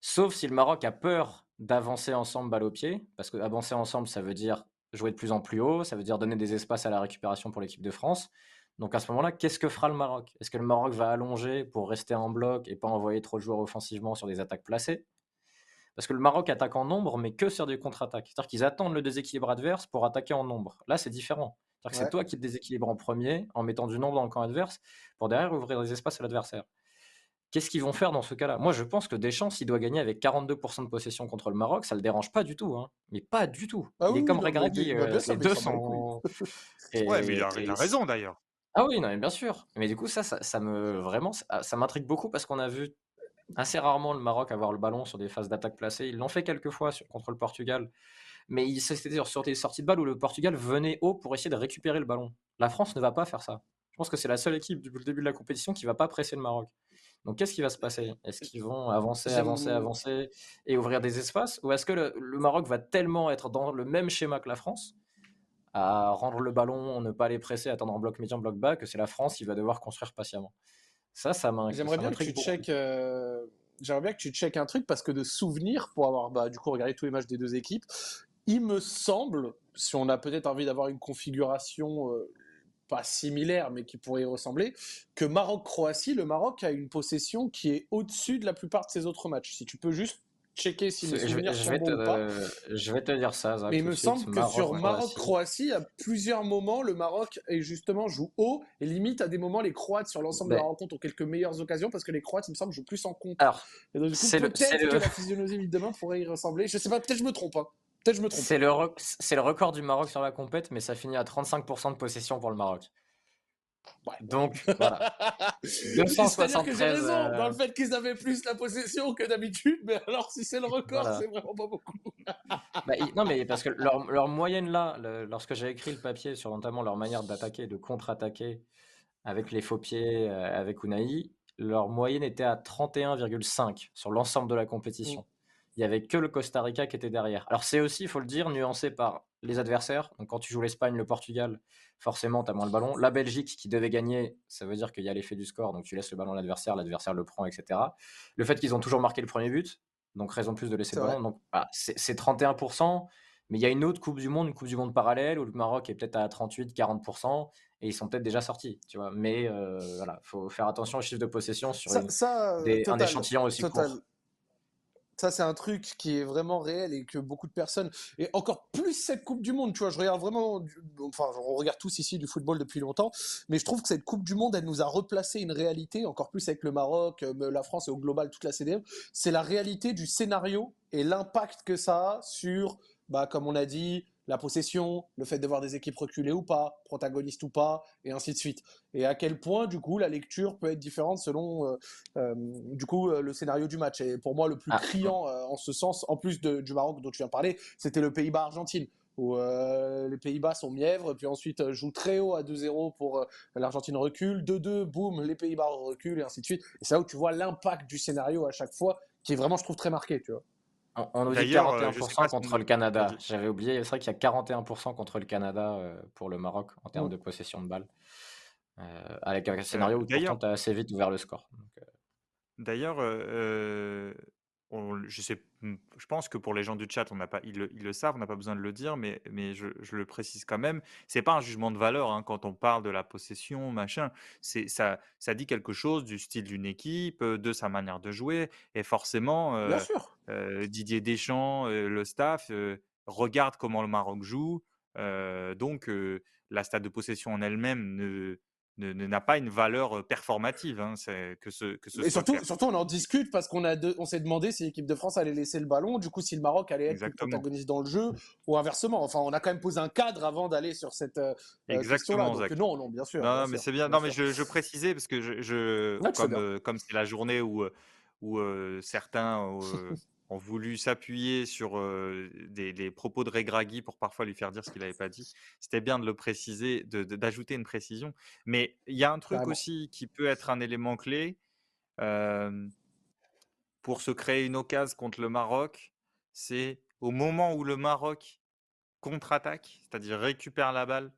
Speaker 3: Sauf si le Maroc a peur d'avancer ensemble balle au pied, parce que avancer ensemble, ça veut dire jouer de plus en plus haut, ça veut dire donner des espaces à la récupération pour l'équipe de France. Donc à ce moment-là, qu'est-ce que fera le Maroc? Est-ce que le Maroc va allonger pour rester en bloc et pas envoyer trop de joueurs offensivement sur des attaques placées? Parce que le Maroc attaque en nombre, mais que sur des contre-attaques. C'est-à-dire qu'ils attendent le déséquilibre adverse pour attaquer en nombre. Là, c'est différent. C'est toi qui te déséquilibre en premier en mettant du nombre dans le camp adverse pour derrière ouvrir des espaces à l'adversaire. Qu'est-ce qu'ils vont faire dans ce cas-là? Moi, je pense que Deschamps, s'il doit gagner avec 42% de possession contre le Maroc, ça le dérange pas du tout. Hein. Mais pas du tout.
Speaker 1: Ah
Speaker 3: il est comme
Speaker 1: Regragui.
Speaker 3: Euh, les deux sont. [LAUGHS]
Speaker 2: ouais, mais il a, raison d'ailleurs.
Speaker 3: Ah oui, non, mais bien sûr. Mais du coup, ça, ça, me vraiment, ça, m'intrigue beaucoup parce qu'on a vu assez rarement le Maroc avoir le ballon sur des phases d'attaque placées. Ils l'ont fait quelques fois contre le Portugal mais c'était sur des sorties de balle où le Portugal venait haut pour essayer de récupérer le ballon. La France ne va pas faire ça. Je pense que c'est la seule équipe depuis le début de la compétition qui va pas presser le Maroc. Donc qu'est-ce qui va se passer? Est-ce qu'ils vont avancer, avancer, avancer et ouvrir des espaces? Ou est-ce que le, Maroc va tellement être dans le même schéma que la France à rendre le ballon, ne pas les presser, attendre en bloc médian, bloc bas, que c'est la France qui va devoir construire patiemment? Ça, ça m'inquiète.
Speaker 1: J'aimerais bien que tu checkes... Euh, j'aimerais bien que tu checkes un truc parce que de souvenir, pour avoir bah, du coup regardé tous les matchs des deux équipes, il me semble, si on a peut-être envie d'avoir une configuration euh, pas similaire, mais qui pourrait y ressembler, que Maroc-Croatie, le Maroc a une possession qui est au-dessus de la plupart de ses autres matchs. Si tu peux juste checker si mes souvenirs
Speaker 3: je, vais,
Speaker 1: sont bons ou pas.
Speaker 3: Je vais te dire ça.
Speaker 1: mais il me semble que sur Maroc-Croatie, à plusieurs moments, le Maroc est justement joue haut et limite à des moments les Croates sur l'ensemble de la rencontre ont quelques meilleures occasions parce que les Croates, il me semble, jouent plus en compte.
Speaker 3: Alors,
Speaker 1: et peut-être que la physionomie de demain pourrait y ressembler. Je sais pas, peut-être je me trompe. Hein.
Speaker 3: C'est le, le, record du Maroc sur la compète, mais ça finit à 35% de possession pour le Maroc. Donc, [LAUGHS] voilà.
Speaker 1: C'est-à-dire que j'ai raison euh, dans le fait qu'ils avaient plus la possession que d'habitude, mais alors si c'est le record, c'est vraiment pas beaucoup.
Speaker 3: Bah, non, mais parce que leur, leur moyenne là, lorsque j'ai écrit le papier sur notamment leur manière d'attaquer, de contre-attaquer avec les faux pieds, euh, avec Unai, leur moyenne était à 31,5 sur l'ensemble de la compétition. Mm il y avait que le Costa Rica qui était derrière. Alors c'est aussi, il faut le dire, nuancé par les adversaires. Donc quand tu joues l'Espagne, le Portugal, forcément, tu as moins le ballon. La Belgique qui devait gagner, ça veut dire qu'il y a l'effet du score, donc tu laisses le ballon à l'adversaire, l'adversaire le prend, etc. Le fait qu'ils ont toujours marqué le premier but, donc raison plus de laisser le ballon. Donc ah, c'est 31%, mais il y a une autre Coupe du Monde, une Coupe du Monde parallèle, où le Maroc est peut-être à 38-40%, et ils sont peut-être déjà sortis, tu vois. Mais euh, voilà, faut faire attention aux chiffres de possession sur
Speaker 1: ça,
Speaker 3: un échantillon aussi court.
Speaker 1: Ça, c'est un truc qui est vraiment réel et que beaucoup de personnes, et encore plus cette Coupe du Monde, tu vois, je regarde vraiment, enfin, on regarde tous ici du football depuis longtemps, mais je trouve que cette Coupe du Monde, elle nous a replacé une réalité, encore plus avec le Maroc, euh, la France et au global toute la CDM, c'est la réalité du scénario et l'impact que ça a sur, bah, comme on a dit, la possession, le fait de voir des équipes reculer ou pas, protagonistes ou pas, et ainsi de suite. Et à quel point, du coup, la lecture peut être différente selon, euh, euh, du coup, euh, le scénario du match. Et pour moi, le plus ah. criant en ce sens, en plus du Maroc dont tu viens de parler, c'était le Pays-Bas-Argentine où les Pays-Bas sont mièvres, puis ensuite jouent très haut à 2-0 pour l'Argentine recule, 2-2, boum, les Pays-Bas reculent, et ainsi de suite. Et c'est là où tu vois l'impact du scénario à chaque fois, qui est vraiment, je trouve, très marqué, tu vois.
Speaker 3: On, nous dit 41% contre le Canada. J'avais oublié, c'est vrai qu'il y a 41% contre le Canada pour le Maroc en termes de possession de balle. avec un scénario où tu as assez vite ouvert le score.
Speaker 2: D'ailleurs, je, sais, mmh, je pense que pour les gens du chat, on n'a pas, ils, le, savent, on n'a pas besoin de le dire, mais, mais je, le précise quand même. C'est pas un jugement de valeur hein, quand on parle de la possession, machin. C'est ça, ça dit quelque chose du style d'une équipe, de sa manière de jouer, et forcément, Didier Deschamps, le staff, regarde comment le Maroc joue. donc, la stade de possession en elle-même ne, n'a pas une valeur performative. Hein, que ce, que ce
Speaker 1: Et surtout, surtout, on en discute parce qu'on on s'est demandé si l'équipe de France allait laisser le ballon, du coup, si le Maroc allait être protagoniste dans le jeu, ou inversement. Enfin, on a quand même posé un cadre avant d'aller sur cette euh,
Speaker 2: Exactement,
Speaker 1: donc, non, non, bien sûr.
Speaker 2: Non, mais c'est bien. Non, mais je, je, précisais parce que je, je comme, comme c'est la journée où, où certains ont voulu s'appuyer sur des, propos de Regragui pour parfois lui faire dire ce qu'il n'avait pas dit. C'était bien de le préciser, d'ajouter une précision. Mais il y a un truc aussi qui peut être un élément clé pour se créer une occasion contre le Maroc. C'est au moment où le Maroc contre-attaque, c'est-à-dire récupère la balle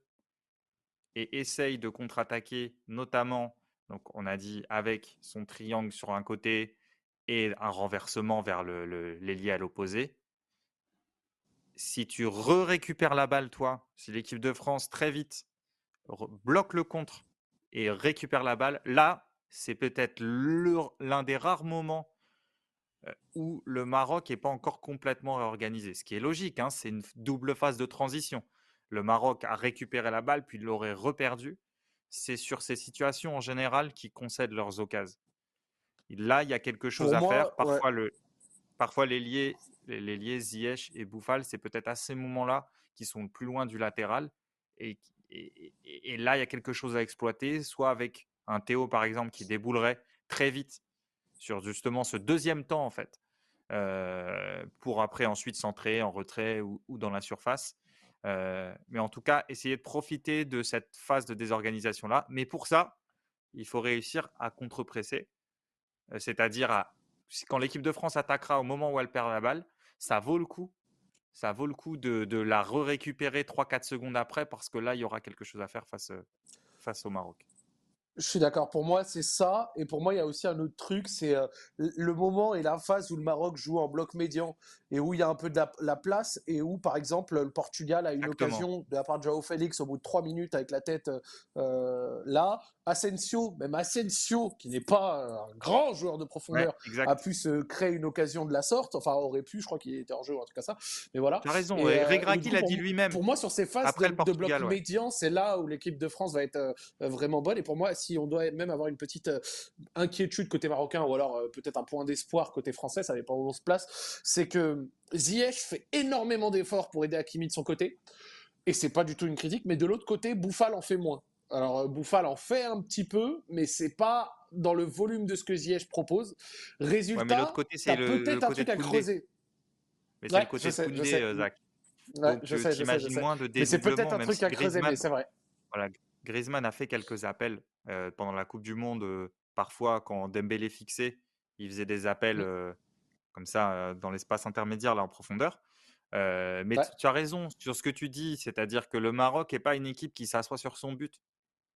Speaker 2: et essaye de contre-attaquer, notamment, donc on a dit avec son triangle sur un côté, et un renversement vers l'ailier à l'opposé. Si tu re-récupères la balle, toi, si l'équipe de France très vite bloque le contre et récupère la balle, là, c'est peut-être l'un des rares moments où le Maroc n'est pas encore complètement réorganisé. Ce qui est logique, hein, c'est une double phase de transition. Le Maroc a récupéré la balle, puis l'aurait reperdu. C'est sur ces situations en général qui concèdent leurs occasions. Là, il y a quelque chose à faire. Parfois, le, parfois les liés, les, liés Ziyech et Bouffal, c'est peut-être à ces moments-là qui sont le plus loin du latéral. Et, et, là, il y a quelque chose à exploiter, soit avec un Théo, par exemple, qui déboulerait très vite sur justement ce deuxième temps, en fait, euh, pour après ensuite centrer en retrait ou, dans la surface. Euh, mais en tout cas, essayer de profiter de cette phase de désorganisation-là. Mais pour ça, il faut réussir à contre-presser c'est-à-dire quand l'équipe de France attaquera au moment où elle perd la balle, ça vaut le coup. Ça vaut le coup de, la re-récupérer 3-4 secondes après parce que là, il y aura quelque chose à faire face au Maroc.
Speaker 1: Je suis d'accord. Pour moi, c'est ça. Et pour moi, il y a aussi un autre truc, c'est le moment et la phase où le Maroc joue en bloc médian et où il y a un peu de la, place et où, par exemple, le Portugal a une occasion de la part de Joao Félix au bout de 3 minutes avec la tête là. Asensio, même Asensio, qui n'est pas un grand joueur de profondeur, a pu se créer une occasion de la sorte. Enfin, aurait pu, je crois qu'il était en jeu, en tout cas ça. Mais voilà.
Speaker 2: Tu as raison, et, Regragui l'a dit lui-même.
Speaker 1: Pour moi, sur ces phases de, bloc médian, c'est là où l'équipe de France va être euh, vraiment bonne. Et pour moi, si on doit même avoir une petite euh, inquiétude côté marocain, ou alors euh, peut-être un point d'espoir côté français, ça dépend où on se place, c'est que Ziyech fait énormément d'efforts pour aider Hakimi de son côté. Et c'est pas du tout une critique, mais de l'autre côté, Bouffal en fait moins. Alors euh, Bouffal en fait un petit peu, mais c'est pas dans le volume de ce que Ziyech propose. Résultat, ouais, mais côté, c'est peut-être un truc à creuser.
Speaker 2: Mais c'est le côté Koundé, Zach.
Speaker 1: Donc, je sais, je moins de Mais c'est peut-être un truc à creuser, mais c'est vrai.
Speaker 2: Voilà, Griezmann a fait quelques appels euh, pendant la Coupe du Monde. parfois, quand Dembélé fixait, il faisait des appels comme ça dans l'espace intermédiaire, là en profondeur. mais tu as raison sur ce que tu dis, c'est-à-dire que le Maroc n'est pas une équipe qui s'assoit sur son but.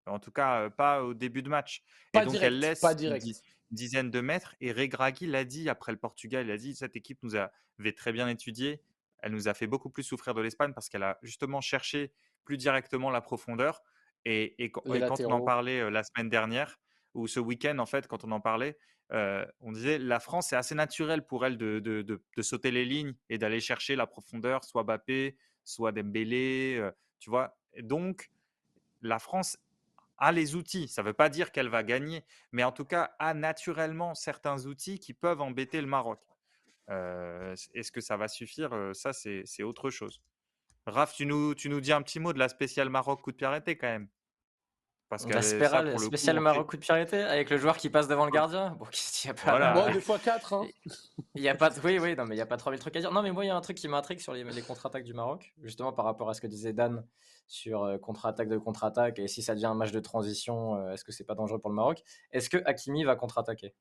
Speaker 2: En tout cas, pas au début de match.
Speaker 1: et
Speaker 2: donc,
Speaker 1: elle
Speaker 2: laisse
Speaker 1: une,
Speaker 2: dizaine de mètres. Et Regragui l'a dit après le Portugal, il a dit cette équipe nous avait très bien étudié. Elle nous a fait beaucoup plus souffrir de l'Espagne parce qu'elle a justement cherché plus directement la profondeur. Et, quand, on en parlait la semaine dernière, ou ce week-end, en fait, quand on en parlait, on disait la France, c'est assez naturel pour elle de, de, sauter les lignes et d'aller chercher la profondeur, soit Bappé, soit Dembélé, tu vois? donc, la France a les outils. Ça ne veut pas dire qu'elle va gagner, mais en tout cas a naturellement certains outils qui peuvent embêter le Maroc. Est-ce que ça va suffire? Ça, c'est autre chose. Raph, tu nous, tu nous dis un petit mot de la spéciale Maroc coup de pied arrêté quand même.
Speaker 3: Parce la spéciale Maroc coup de pied arrêté avec le joueur qui passe devant le gardien. Bon, [LAUGHS] [LAUGHS]
Speaker 1: il y a pas. Voilà. deux fois quatre. Hein.
Speaker 3: Il y a pas. Oui, oui, non, mais il y a pas 3000 trucs à dire. Non, mais moi, il y a un truc qui m'intrigue sur les, les contre-attaques du Maroc, justement par rapport à ce que disait Dan sur euh, contre-attaque de contre-attaque et si ça devient un match de transition, euh, est-ce que c'est pas dangereux pour le Maroc? Est-ce que Hakimi va contre-attaquer?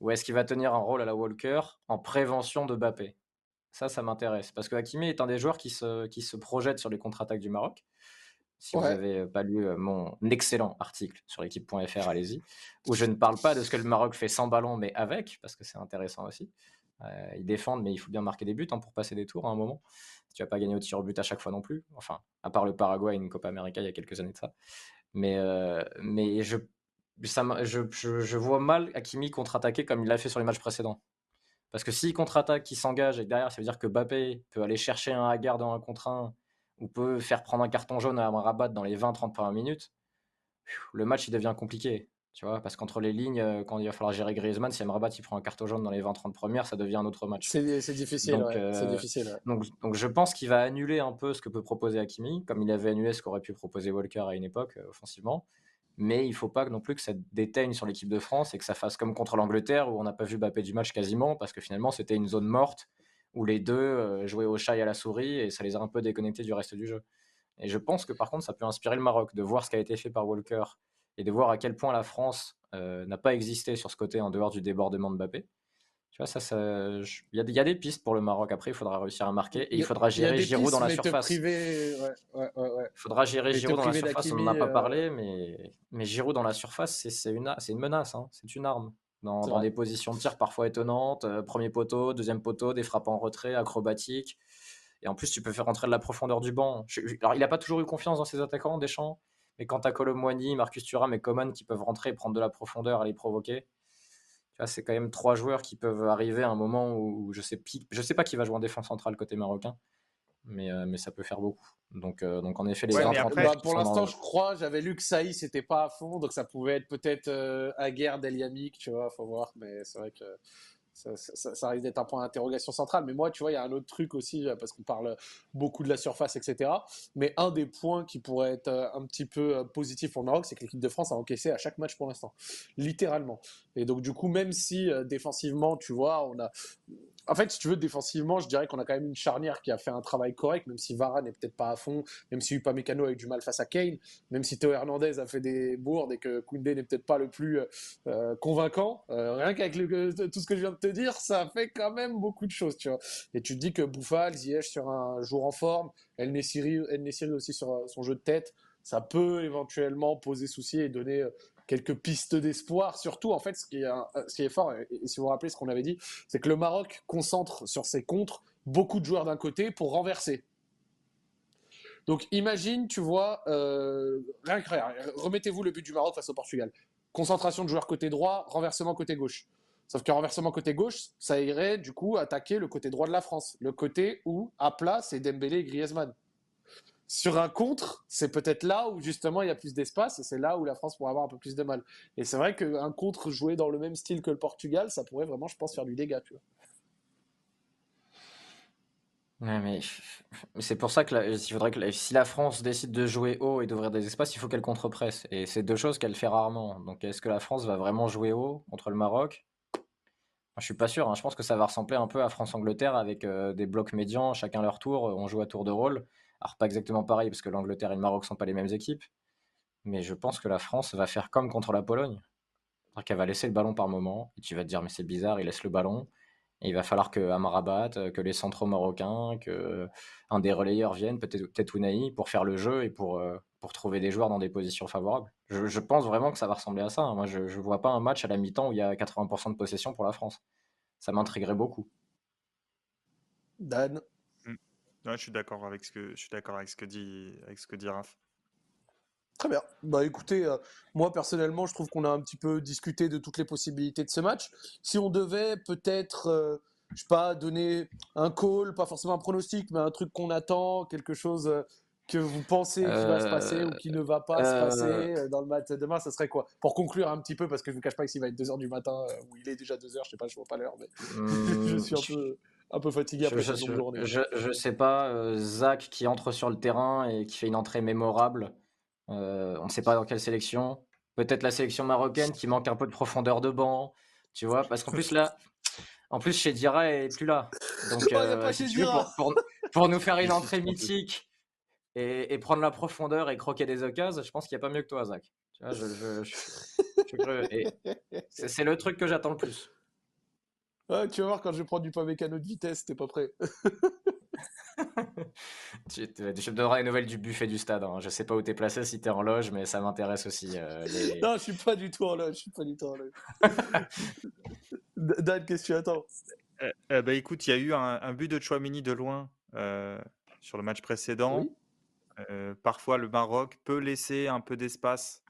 Speaker 3: Ou est-ce qu'il va tenir un rôle à la Walker en prévention de Bappé Ça, ça m'intéresse parce que Hakimi est un des joueurs qui se, qui se projette sur les contre-attaques du Maroc. Si vous n'avez pas lu euh, mon excellent article sur l'équipe.fr, allez-y, où je [LAUGHS] ne parle pas de ce que le Maroc fait sans ballon, mais avec, parce que c'est intéressant aussi. ils défendent, mais il faut bien marquer des buts hein, pour passer des tours à un moment tu vas pas gagner au tir au but à chaque fois non plus. Enfin, à part le Paraguay et une Copa América il y a quelques années de ça. Mais, euh, mais je, ça, je, je, vois mal Hakimi contre-attaquer comme il l'a fait sur les matchs précédents. Parce que s'il contre-attaque, qu'il s'engage et derrière, ça veut dire que Bappé peut aller chercher un Hagar dans un contre un ou peut faire prendre un carton jaune à Amrabat dans les 20-30 premières minutes, le match il devient compliqué. Tu vois, parce qu'entre les lignes, euh, quand il va falloir gérer Griezmann, si Amrabat il prend un carton jaune dans les 20-30 premières, ça devient un autre match.
Speaker 1: C'est difficile, donc, euh, difficile
Speaker 3: donc, donc, je pense qu'il va annuler un peu ce que peut proposer Hakimi, comme il avait annulé ce qu'aurait pu proposer Walker à une époque, euh, offensivement. Mais il ne faut pas non plus que ça déteigne sur l'équipe de France et que ça fasse comme contre l'Angleterre, où on n'a pas vu Bappé du match quasiment, parce que finalement c'était une zone morte, où les deux jouaient au chat et à la souris, et ça les a un peu déconnectés du reste du jeu. Et je pense que par contre, ça peut inspirer le Maroc de voir ce qui a été fait par Walker et de voir à quel point la France euh, n'a pas existé sur ce côté en dehors du débordement de Mbappé. Tu vois, ça, il y, a des pistes pour le Maroc. Après, il faudra réussir à marquer et il faudra gérer Giroud dans la surface. Il faudra gérer Giroud dans la surface. On n'en a pas euh, parlé, mais, mais Giroud dans la surface, c'est une, une menace. Hein. C'est une arme. Dans, des positions de tir parfois étonnantes. Euh, premier poteau, deuxième poteau, des frappes en retrait, acrobatiques. Et en plus, tu peux faire rentrer de la profondeur du banc. alors, il n'a pas toujours eu confiance dans ses attaquants, Deschamps. Mais quand tu as Colomboigny, Marcus Thuram et Coman qui peuvent rentrer et prendre de la profondeur à les provoquer, tu vois, c'est quand même trois joueurs qui peuvent arriver à un moment où je sais, je sais pas qui va jouer en défense centrale côté marocain, mais, euh, mais ça peut faire beaucoup. Donc, euh, donc en effet, les
Speaker 1: ouais, bah, Pour l'instant, je crois, j'avais lu que Saïs n'était pas à fond, donc ça pouvait être peut-être euh, à guerre d'Eliamik, tu vois, faut voir, mais c'est vrai que ça, risque d'être un point d'interrogation central. Mais moi, tu vois, il y a un autre truc aussi, euh, parce qu'on parle beaucoup de la surface, etc. Mais un des points qui pourrait être euh, un petit peu euh, positif pour le Maroc, c'est que l'équipe de France a encaissé à chaque match pour l'instant. Littéralement. Et donc, du coup, même si défensivement, tu vois, on a, en fait, si tu veux, défensivement, je dirais qu'on a quand même une charnière qui a fait un travail correct, même si Varane n'est peut-être pas à fond, même si Upamecano a eu du mal face à Kane, même si Théo Hernandez a fait des bourdes et que Koundé n'est peut-être pas le plus euh, euh, convaincant. Euh, rien qu'avec tout ce que je viens de te dire, ça fait quand même beaucoup de choses, tu vois. Et tu te dis que Bouffal, Ziyech sur un jour en forme, El Nessiri, aussi sur son jeu de tête, ça peut éventuellement poser souci et donner quelques pistes d'espoir. Surtout, en fait, ce qui est, est fort, et, si vous vous rappelez ce qu'on avait dit, c'est que le Maroc concentre sur ses contres beaucoup de joueurs d'un côté pour renverser. Donc imagine, tu vois, euh, rien que rien, remettez-vous le but du Maroc face au Portugal. Concentration de joueurs côté droit, renversement côté gauche. Sauf que renversement côté gauche, ça irait du coup attaquer le côté droit de la France. Le côté où, à plat, c'est Dembélé et Griezmann. Sur un contre, c'est peut-être là où justement il y a plus d'espace et c'est là où la France pourrait avoir un peu plus de mal. Et c'est vrai qu'un contre joué dans le même style que le Portugal, ça pourrait vraiment, je pense, faire du dégât.
Speaker 3: Mais c'est pour ça que, que si la France décide de jouer haut et d'ouvrir des espaces, il faut qu'elle contre-presse. Et c'est deux choses qu'elle fait rarement. Donc est-ce que la France va vraiment jouer haut contre le Maroc? Je suis pas sûr. Hein. Je pense que ça va ressembler un peu à France-Angleterre avec euh, des blocs médians, chacun leur tour. On joue à tour de rôle. Alors pas exactement pareil parce que l'Angleterre et le Maroc sont pas les mêmes équipes, mais je pense que la France va faire comme contre la Pologne. qu'elle va laisser le ballon par moment, et tu vas te dire mais c'est bizarre, il laisse le ballon, et il va falloir que Amrabat, que les centraux marocains, que un des relayeurs viennent, peut-être peut Ounaï, pour faire le jeu et pour, euh, pour trouver des joueurs dans des positions favorables. Je, pense vraiment que ça va ressembler à ça. Hein. Moi, je ne vois pas un match à la mi-temps où il y a 80% de possession pour la France. Ça m'intriguerait beaucoup.
Speaker 1: Dan?
Speaker 2: Je suis d'accord avec ce que je suis d'accord avec ce que dit avec ce que dit Raph.
Speaker 1: Très bien. Bah écoutez, euh, moi personnellement, je trouve qu'on a un petit peu discuté de toutes les possibilités de ce match. Si on devait peut-être, euh, je sais pas, donner un call, pas forcément un pronostic, mais un truc qu'on attend, quelque chose euh, que vous pensez qui va se passer ou qui ne va pas se passer dans le match demain, ça serait quoi? Pour conclure un petit peu, parce que je ne vous cache pas qu'il va être 2h du matin, ou il est déjà 2h, je sais pas, je vois pas l'heure, mais [LAUGHS] je suis un peu un peu fatigué après
Speaker 3: cette journée. Je, je sais pas, euh, Zach qui entre sur le terrain et qui fait une entrée mémorable. Euh, on ne sait pas dans quelle sélection. Peut-être la sélection marocaine qui manque un peu de profondeur de banc. Tu vois, parce qu'en plus là, en plus chez Dira est plus là. Donc [LAUGHS] euh, pour, nous faire [LAUGHS] une entrée mythique et, prendre la profondeur et croquer des occasions, je pense qu'il n'y a pas mieux que toi, Zach. c'est le truc que j'attends le plus.
Speaker 1: Ah, tu vas voir quand je vais prendre du pavé canot de vitesse, t'es pas prêt. [LAUGHS]
Speaker 3: tu, je me donnerai les nouvelles du buffet du stade. Hein. Je sais pas où t'es placé, si t'es en loge, mais ça m'intéresse aussi. Euh, [LAUGHS]
Speaker 1: non, je suis pas du tout en loge. Je suis pas du tout en loge. [LAUGHS] Dan, qu'est-ce que tu attends?
Speaker 2: Euh, euh, bah, écoute, il y a eu un, but de Chouamini de loin sur le match précédent. parfois, le Maroc peut laisser un peu d'espace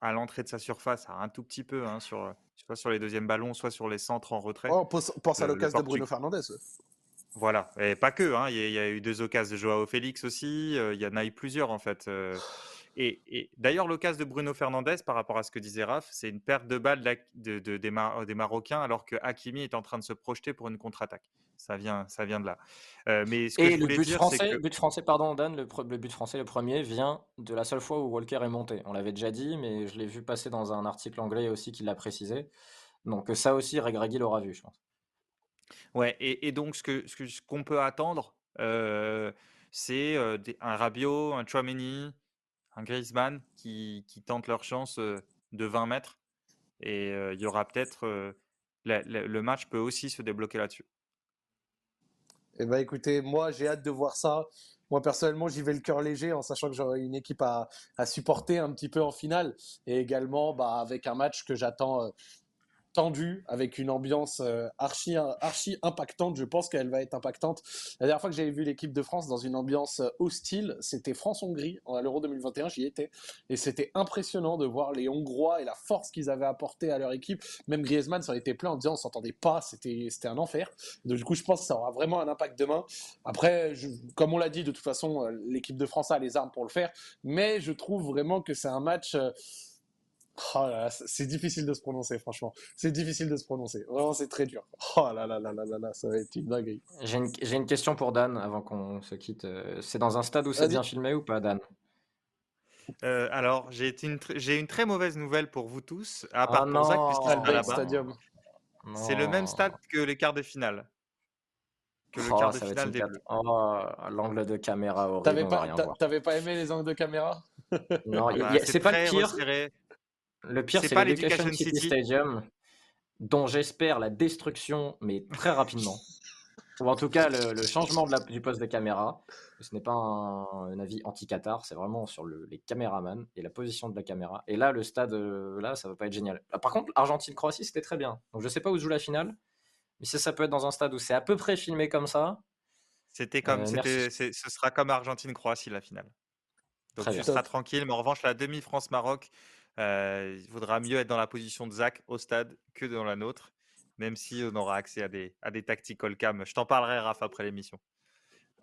Speaker 2: à l'entrée de sa surface, un tout petit peu, hein, sur, soit sur les deuxièmes ballons, soit sur les centres en retrait.
Speaker 1: Oh, on pense, à l'occasion de Bruno Fernandez.
Speaker 2: Voilà, et pas que, hein. Il y a eu deux occasions de Joao Félix aussi, il y en a eu plusieurs en fait, [SIGHS] et d'ailleurs l'occasion de Bruno Fernandes par rapport à ce que disait Raph, c'est une perte de balle de des Marocains alors que Hakimi est en train de se projeter pour une contre-attaque. Ça vient ça vient de là.
Speaker 3: mais ce que Et le but français but français, pardon Dan, le but français, le premier vient de la seule fois où Walker est monté. On l'avait déjà dit, mais je l'ai vu passer dans un article anglais aussi qui l'a précisé. Donc ça aussi, Regragui l'aura vu, je pense.
Speaker 2: Ouais, et, donc ce que ce qu'on peut attendre, c'est un Rabiot, un Chouameni, un Griezmann qui, tentent leur chance de 20 mètres. Et il y aura peut-être le match peut aussi se débloquer là-dessus.
Speaker 1: Eh ben, écoutez, moi j'ai hâte de voir ça. Moi personnellement, j'y vais le cœur léger en sachant que j'aurai une équipe à, à, supporter un petit peu en finale et également bah, avec un match que j'attends tendue, avec une ambiance euh, archi, archi impactante. Je pense qu'elle va être impactante. La dernière fois que j'avais vu l'équipe de France dans une ambiance euh, hostile, c'était France-Hongrie à l'Euro 2021, j'y étais. Et c'était impressionnant de voir les Hongrois et la force qu'ils avaient apporté à leur équipe. Même Griezmann a été plein en disant on s'entendait pas, c'était un enfer. Du coup, je pense que ça aura vraiment un impact demain. Après, comme on l'a dit, de toute façon, euh, l'équipe de France a les armes pour le faire. Mais je trouve vraiment que c'est un match... Oh c'est difficile de se prononcer, franchement. C'est difficile de se prononcer. Vraiment, c'est très dur. Oh là là là là là là, ça va être une dinguerie.
Speaker 3: J'ai une, une, question pour Dan avant qu'on se quitte. Euh, c'est dans un stade où c'est bien filmé ou pas, Dan?
Speaker 2: Euh, alors, j'ai une, une très mauvaise nouvelle pour vous tous, à part oh pour Zach, puisqu'il là-bas. C'est le même stade que les quarts de finale.
Speaker 3: Que le oh, quart de finale des Oh, l'angle de caméra horrible.
Speaker 1: T'avais pas, pas aimé les angles de caméra?
Speaker 3: Non, bah, c'est pas le pire. Le pire, c'est l'Education City, Stadium, dont j'espère la destruction, mais très rapidement. [LAUGHS] Ou en tout cas, le, changement de la, du poste de caméra. Ce n'est pas un, avis anti-Qatar, c'est vraiment sur les caméramans et la position de la caméra. Et là, le stade, euh, là, ça va pas être génial. Ah, par contre, Argentine-Croatie, c'était très bien. Donc, je sais pas où joue la finale, mais si ça peut être dans un stade où c'est à peu près filmé comme ça.
Speaker 2: C'était comme, euh, ce sera comme Argentine-Croatie la finale. Donc, tu seras tranquille. Mais en revanche, la demi France-Maroc, euh, il vaudra mieux être dans la position de Zach au stade que dans la nôtre, même si on aura accès à des, à des tactical cam. Je t'en parlerai, Raph, après l'émission.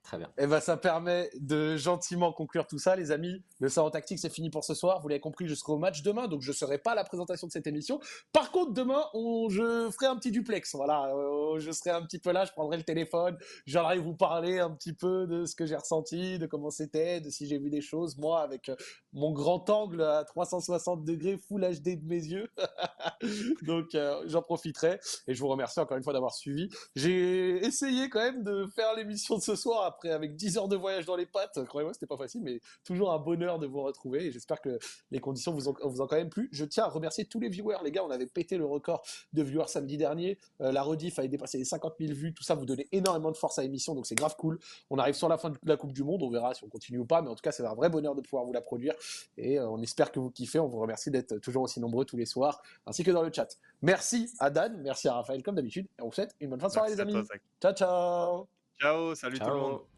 Speaker 3: Très bien.
Speaker 1: Et eh ben, ça permet de gentiment conclure tout ça, les amis. Le salon tactique, c'est fini pour ce soir. Vous l'avez compris, je serai au match demain, donc je ne serai pas à la présentation de cette émission. Par contre, demain, on, je ferai un petit duplex. Voilà, euh, je serai un petit peu là, je prendrai le téléphone, j'aimerais vous parler un petit peu de ce que j'ai ressenti, de comment c'était, de si j'ai vu des choses, moi, avec euh, mon grand angle à 360 degrés, full HD de mes yeux. [LAUGHS] donc, euh, j'en profiterai. Et je vous remercie encore une fois d'avoir suivi. J'ai essayé quand même de faire l'émission de ce soir après avec 10 heures de voyage dans les pattes. Croyez-moi, c'était pas facile, mais toujours un bonheur de vous retrouver et j'espère que les conditions vous ont, vous ont quand même plu. Je tiens à remercier tous les viewers, les gars. On avait pété le record de viewers samedi dernier. Euh, la rediff avait dépassé les 50 000 vues. Tout ça vous donnez énormément de force à l'émission, donc c'est grave cool. On arrive sur la fin de la Coupe du Monde. On verra si on continue ou pas, mais en tout cas, c'est un vrai bonheur de pouvoir vous la produire et euh, on espère que vous kiffez. On vous remercie d'être toujours aussi nombreux tous les soirs, ainsi que dans le chat. Merci à Dan, merci à Raphaël comme d'habitude. Et on vous souhaite une bonne fin de soirée, les amis. ciao, ciao.
Speaker 2: Ciao, salut tout le monde.